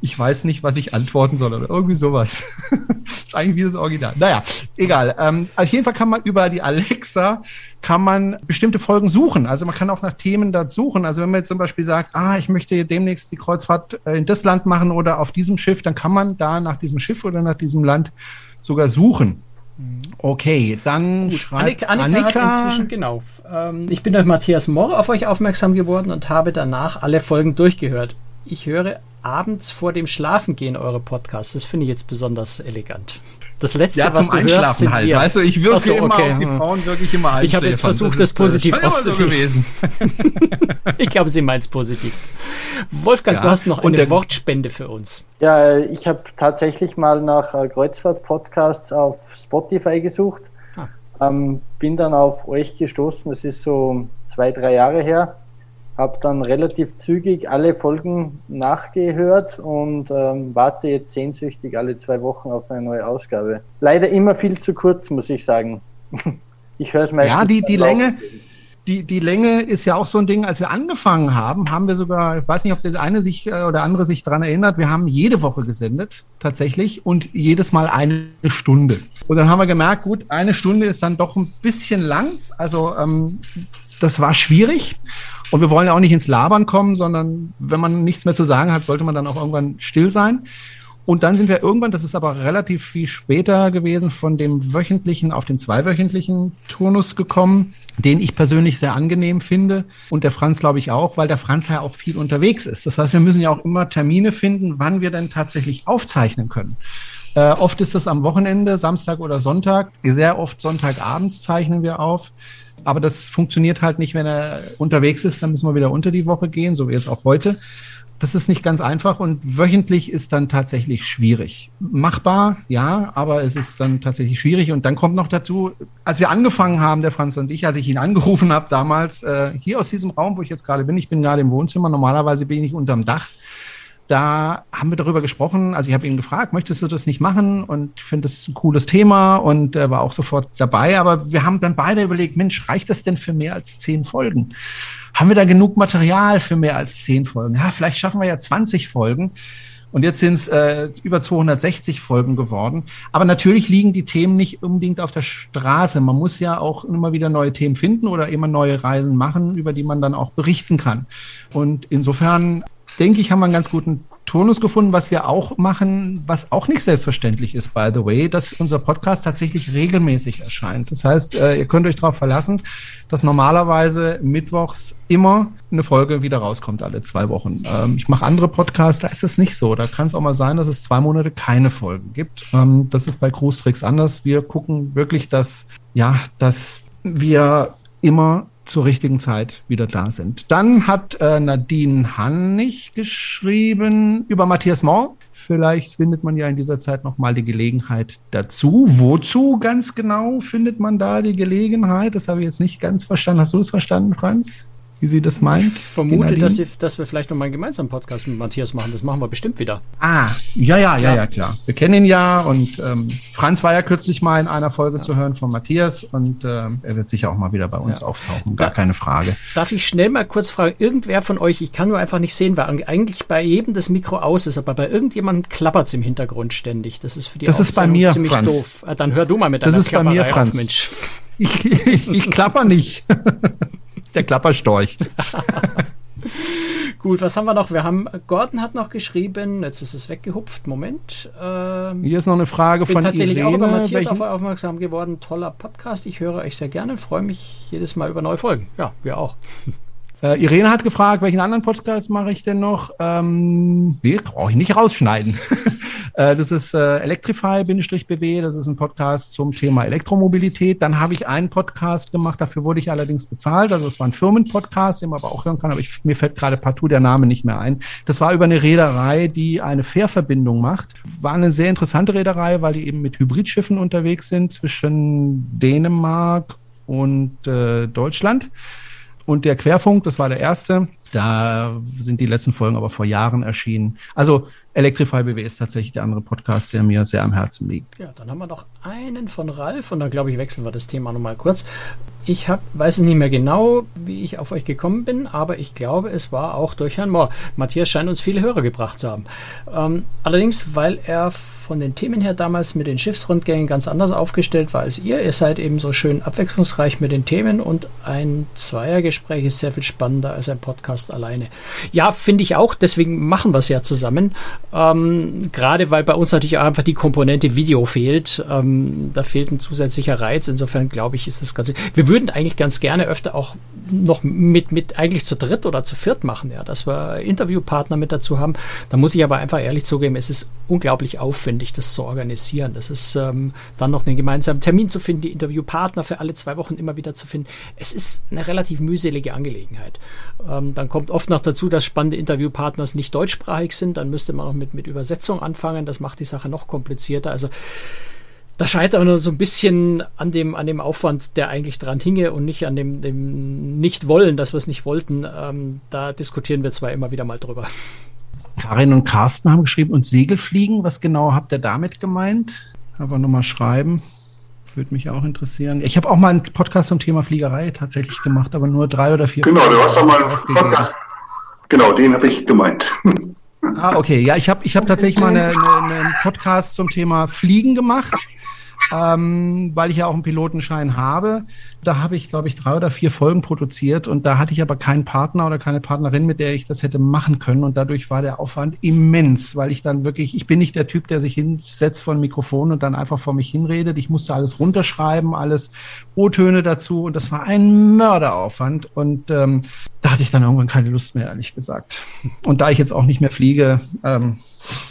ich weiß nicht, was ich antworten soll oder irgendwie sowas. ist eigentlich wie das Original. Naja, egal. Ähm, auf jeden Fall kann man über die Alexa kann man bestimmte Folgen suchen. Also man kann auch nach Themen da suchen. Also wenn man jetzt zum Beispiel sagt, ah, ich möchte demnächst die Kreuzfahrt äh, in das Land machen oder auf diesem Schiff, dann kann man da nach diesem Schiff oder nach diesem Land sogar suchen. Okay, dann Gut. schreibt Annika, Annika, Annika hat inzwischen, genau. Ähm, ich bin durch Matthias Mohr auf euch aufmerksam geworden und habe danach alle Folgen durchgehört. Ich höre abends vor dem Schlafengehen eure Podcasts. Das finde ich jetzt besonders elegant. Das letzte, ja, was du hörst, sind halt. wir. Weißt du, ich wirke so, immer okay. auf die Frauen wirklich immer Ich habe jetzt versucht, das, das positiv äh, auszuwählen. ich glaube, sie meint es positiv. Wolfgang, ja, du hast noch eine Wortspende für uns. Ja, ich habe tatsächlich mal nach äh, Kreuzfahrt-Podcasts auf Spotify gesucht. Ah. Ähm, bin dann auf euch gestoßen, das ist so zwei, drei Jahre her habe dann relativ zügig alle Folgen nachgehört und ähm, warte jetzt sehnsüchtig alle zwei Wochen auf eine neue Ausgabe. Leider immer viel zu kurz, muss ich sagen. ich höre es meistens. Ja, die, die Länge. Die, die Länge ist ja auch so ein Ding, als wir angefangen haben, haben wir sogar, ich weiß nicht, ob der eine sich äh, oder andere sich daran erinnert, wir haben jede Woche gesendet, tatsächlich, und jedes Mal eine Stunde. Und dann haben wir gemerkt, gut, eine Stunde ist dann doch ein bisschen lang. Also ähm, das war schwierig. Und wir wollen ja auch nicht ins Labern kommen, sondern wenn man nichts mehr zu sagen hat, sollte man dann auch irgendwann still sein. Und dann sind wir irgendwann, das ist aber relativ viel später gewesen, von dem wöchentlichen auf den zweiwöchentlichen Turnus gekommen, den ich persönlich sehr angenehm finde und der Franz glaube ich auch, weil der Franz ja auch viel unterwegs ist. Das heißt, wir müssen ja auch immer Termine finden, wann wir denn tatsächlich aufzeichnen können. Äh, oft ist es am Wochenende, Samstag oder Sonntag. Sehr oft Sonntagabends zeichnen wir auf. Aber das funktioniert halt nicht, wenn er unterwegs ist. Dann müssen wir wieder unter die Woche gehen, so wie jetzt auch heute. Das ist nicht ganz einfach und wöchentlich ist dann tatsächlich schwierig. Machbar, ja, aber es ist dann tatsächlich schwierig. Und dann kommt noch dazu, als wir angefangen haben, der Franz und ich, als ich ihn angerufen habe damals, äh, hier aus diesem Raum, wo ich jetzt gerade bin, ich bin gerade im Wohnzimmer, normalerweise bin ich unterm Dach da haben wir darüber gesprochen. Also ich habe ihn gefragt, möchtest du das nicht machen? Und ich finde das ein cooles Thema und er war auch sofort dabei. Aber wir haben dann beide überlegt, Mensch, reicht das denn für mehr als zehn Folgen? Haben wir da genug Material für mehr als zehn Folgen? Ja, vielleicht schaffen wir ja 20 Folgen. Und jetzt sind es äh, über 260 Folgen geworden. Aber natürlich liegen die Themen nicht unbedingt auf der Straße. Man muss ja auch immer wieder neue Themen finden oder immer neue Reisen machen, über die man dann auch berichten kann. Und insofern denke ich, haben wir einen ganz guten Turnus gefunden, was wir auch machen, was auch nicht selbstverständlich ist, by the way, dass unser Podcast tatsächlich regelmäßig erscheint. Das heißt, äh, ihr könnt euch darauf verlassen, dass normalerweise mittwochs immer eine Folge wieder rauskommt, alle zwei Wochen. Ähm, ich mache andere Podcasts, da ist es nicht so. Da kann es auch mal sein, dass es zwei Monate keine Folgen gibt. Ähm, das ist bei Cruise Tricks anders. Wir gucken wirklich, dass, ja, dass wir immer zur richtigen Zeit wieder da sind. Dann hat äh, Nadine Hannig geschrieben über Matthias Mohr. Vielleicht findet man ja in dieser Zeit nochmal die Gelegenheit dazu. Wozu ganz genau findet man da die Gelegenheit? Das habe ich jetzt nicht ganz verstanden. Hast du es verstanden, Franz? Wie sie das meint. Ich vermute, dass, sie, dass, wir vielleicht noch mal einen gemeinsamen Podcast mit Matthias machen. Das machen wir bestimmt wieder. Ah, ja, ja, ja, ja, klar. Wir kennen ihn ja und ähm, Franz war ja kürzlich mal in einer Folge ja. zu hören von Matthias und ähm, er wird sicher auch mal wieder bei uns ja. auftauchen. Gar da, keine Frage. Darf ich schnell mal kurz fragen, irgendwer von euch, ich kann nur einfach nicht sehen, weil eigentlich bei jedem das Mikro aus ist, aber bei irgendjemandem klappert es im Hintergrund ständig. Das ist für die Das ist bei mir, ziemlich Franz. doof. Ah, dann hör du mal mit deiner Das ist bei mir, Franz. Auf, Mensch. Ich, ich, ich klapper nicht. der Klapperstorch. Gut, was haben wir noch? Wir haben, Gordon hat noch geschrieben, jetzt ist es weggehupft, Moment. Ähm, Hier ist noch eine Frage bin von tatsächlich Irene. auch über Matthias auf, aufmerksam geworden. Toller Podcast, ich höre euch sehr gerne, freue mich jedes Mal über neue Folgen. Ja, wir auch. Äh, Irene hat gefragt, welchen anderen Podcast mache ich denn noch? Ähm, nee, brauche ich nicht rausschneiden. äh, das ist äh, Electrify-BW, das ist ein Podcast zum Thema Elektromobilität. Dann habe ich einen Podcast gemacht, dafür wurde ich allerdings bezahlt. Also es war ein Firmenpodcast, den man aber auch hören kann, aber ich, mir fällt gerade partout der Name nicht mehr ein. Das war über eine Reederei, die eine Fährverbindung macht. War eine sehr interessante Reederei, weil die eben mit Hybridschiffen unterwegs sind zwischen Dänemark und äh, Deutschland. Und der Querfunk, das war der erste. Da sind die letzten Folgen aber vor Jahren erschienen. Also Electrify BW ist tatsächlich der andere Podcast, der mir sehr am Herzen liegt. Ja, dann haben wir noch einen von Ralf und dann glaube ich, wechseln wir das Thema nochmal kurz. Ich hab, weiß nicht mehr genau, wie ich auf euch gekommen bin, aber ich glaube, es war auch durch Herrn Mohr. Matthias scheint uns viele Hörer gebracht zu haben. Ähm, allerdings, weil er von den Themen her damals mit den Schiffsrundgängen ganz anders aufgestellt war als ihr. Ihr seid eben so schön abwechslungsreich mit den Themen und ein Zweiergespräch ist sehr viel spannender als ein Podcast alleine. Ja, finde ich auch, deswegen machen wir es ja zusammen. Ähm, Gerade weil bei uns natürlich auch einfach die Komponente Video fehlt. Ähm, da fehlt ein zusätzlicher Reiz. Insofern glaube ich, ist das Ganze. Wir würden eigentlich ganz gerne öfter auch noch mit, mit eigentlich zu dritt oder zu viert machen, ja, dass wir Interviewpartner mit dazu haben. Da muss ich aber einfach ehrlich zugeben, es ist unglaublich aufwendig, das zu organisieren. Das ist ähm, dann noch einen gemeinsamen Termin zu finden, die Interviewpartner für alle zwei Wochen immer wieder zu finden. Es ist eine relativ mühselige Angelegenheit. Ähm, dann kommt oft noch dazu, dass spannende Interviewpartners nicht deutschsprachig sind. Dann müsste man noch mit, mit Übersetzung anfangen. Das macht die Sache noch komplizierter. Also da scheitert man so ein bisschen an dem, an dem Aufwand, der eigentlich dran hinge und nicht an dem, dem Nicht-Wollen, dass wir es nicht wollten. Ähm, da diskutieren wir zwar immer wieder mal drüber. Karin und Carsten haben geschrieben, und Segelfliegen, was genau habt ihr damit gemeint? Aber nochmal schreiben. Würde mich auch interessieren. Ich habe auch mal einen Podcast zum Thema Fliegerei tatsächlich gemacht, aber nur drei oder vier. Genau, du hast auch mal einen Podcast. Genau, den habe ich gemeint. Ah, okay. Ja, ich habe ich hab tatsächlich mal eine, eine, einen Podcast zum Thema Fliegen gemacht ähm, weil ich ja auch einen Pilotenschein habe. Da habe ich, glaube ich, drei oder vier Folgen produziert und da hatte ich aber keinen Partner oder keine Partnerin, mit der ich das hätte machen können und dadurch war der Aufwand immens, weil ich dann wirklich, ich bin nicht der Typ, der sich hinsetzt vor ein Mikrofon und dann einfach vor mich hinredet. Ich musste alles runterschreiben, alles O-Töne dazu und das war ein Mörderaufwand und ähm, da hatte ich dann irgendwann keine Lust mehr, ehrlich gesagt. Und da ich jetzt auch nicht mehr fliege, ähm,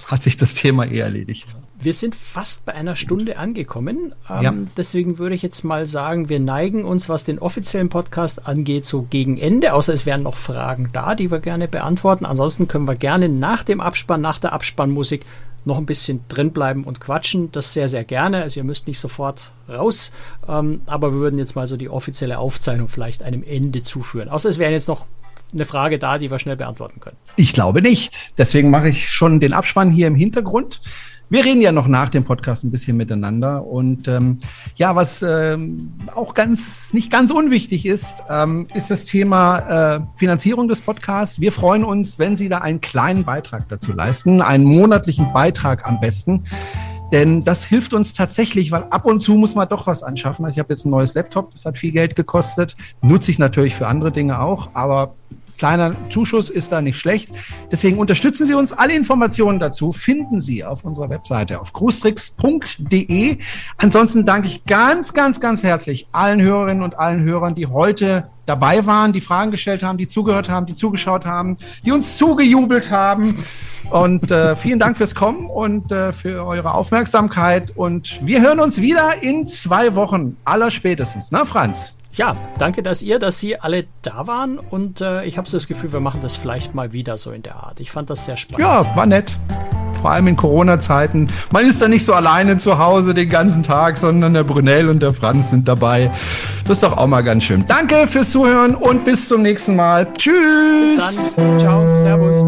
hat sich das Thema eh erledigt. Wir sind fast bei einer Stunde angekommen. Ähm, ja. Deswegen würde ich jetzt mal sagen, wir neigen uns, was den offiziellen Podcast angeht, so gegen Ende. Außer es wären noch Fragen da, die wir gerne beantworten. Ansonsten können wir gerne nach dem Abspann, nach der Abspannmusik noch ein bisschen drin bleiben und quatschen. Das sehr, sehr gerne. Also ihr müsst nicht sofort raus. Ähm, aber wir würden jetzt mal so die offizielle Aufzeichnung vielleicht einem Ende zuführen. Außer es wären jetzt noch eine Frage da, die wir schnell beantworten können. Ich glaube nicht. Deswegen mache ich schon den Abspann hier im Hintergrund. Wir reden ja noch nach dem Podcast ein bisschen miteinander. Und ähm, ja, was ähm, auch ganz nicht ganz unwichtig ist, ähm, ist das Thema äh, Finanzierung des Podcasts. Wir freuen uns, wenn Sie da einen kleinen Beitrag dazu leisten, einen monatlichen Beitrag am besten. Denn das hilft uns tatsächlich, weil ab und zu muss man doch was anschaffen. Ich habe jetzt ein neues Laptop, das hat viel Geld gekostet. Nutze ich natürlich für andere Dinge auch, aber kleiner Zuschuss ist da nicht schlecht. Deswegen unterstützen Sie uns. Alle Informationen dazu finden Sie auf unserer Webseite auf cruestricks.de. Ansonsten danke ich ganz, ganz, ganz herzlich allen Hörerinnen und allen Hörern, die heute dabei waren, die Fragen gestellt haben, die zugehört haben, die zugeschaut haben, die uns zugejubelt haben. Und äh, vielen Dank fürs Kommen und äh, für eure Aufmerksamkeit. Und wir hören uns wieder in zwei Wochen, aller spätestens. Na, Franz? Ja, danke, dass ihr, dass Sie alle da waren und äh, ich habe so das Gefühl, wir machen das vielleicht mal wieder so in der Art. Ich fand das sehr spannend. Ja, war nett. vor allem in Corona-Zeiten. Man ist da nicht so alleine zu Hause den ganzen Tag, sondern der Brunel und der Franz sind dabei. Das ist doch auch mal ganz schön. Danke fürs Zuhören und bis zum nächsten Mal. Tschüss. Bis dann. Ciao. Servus.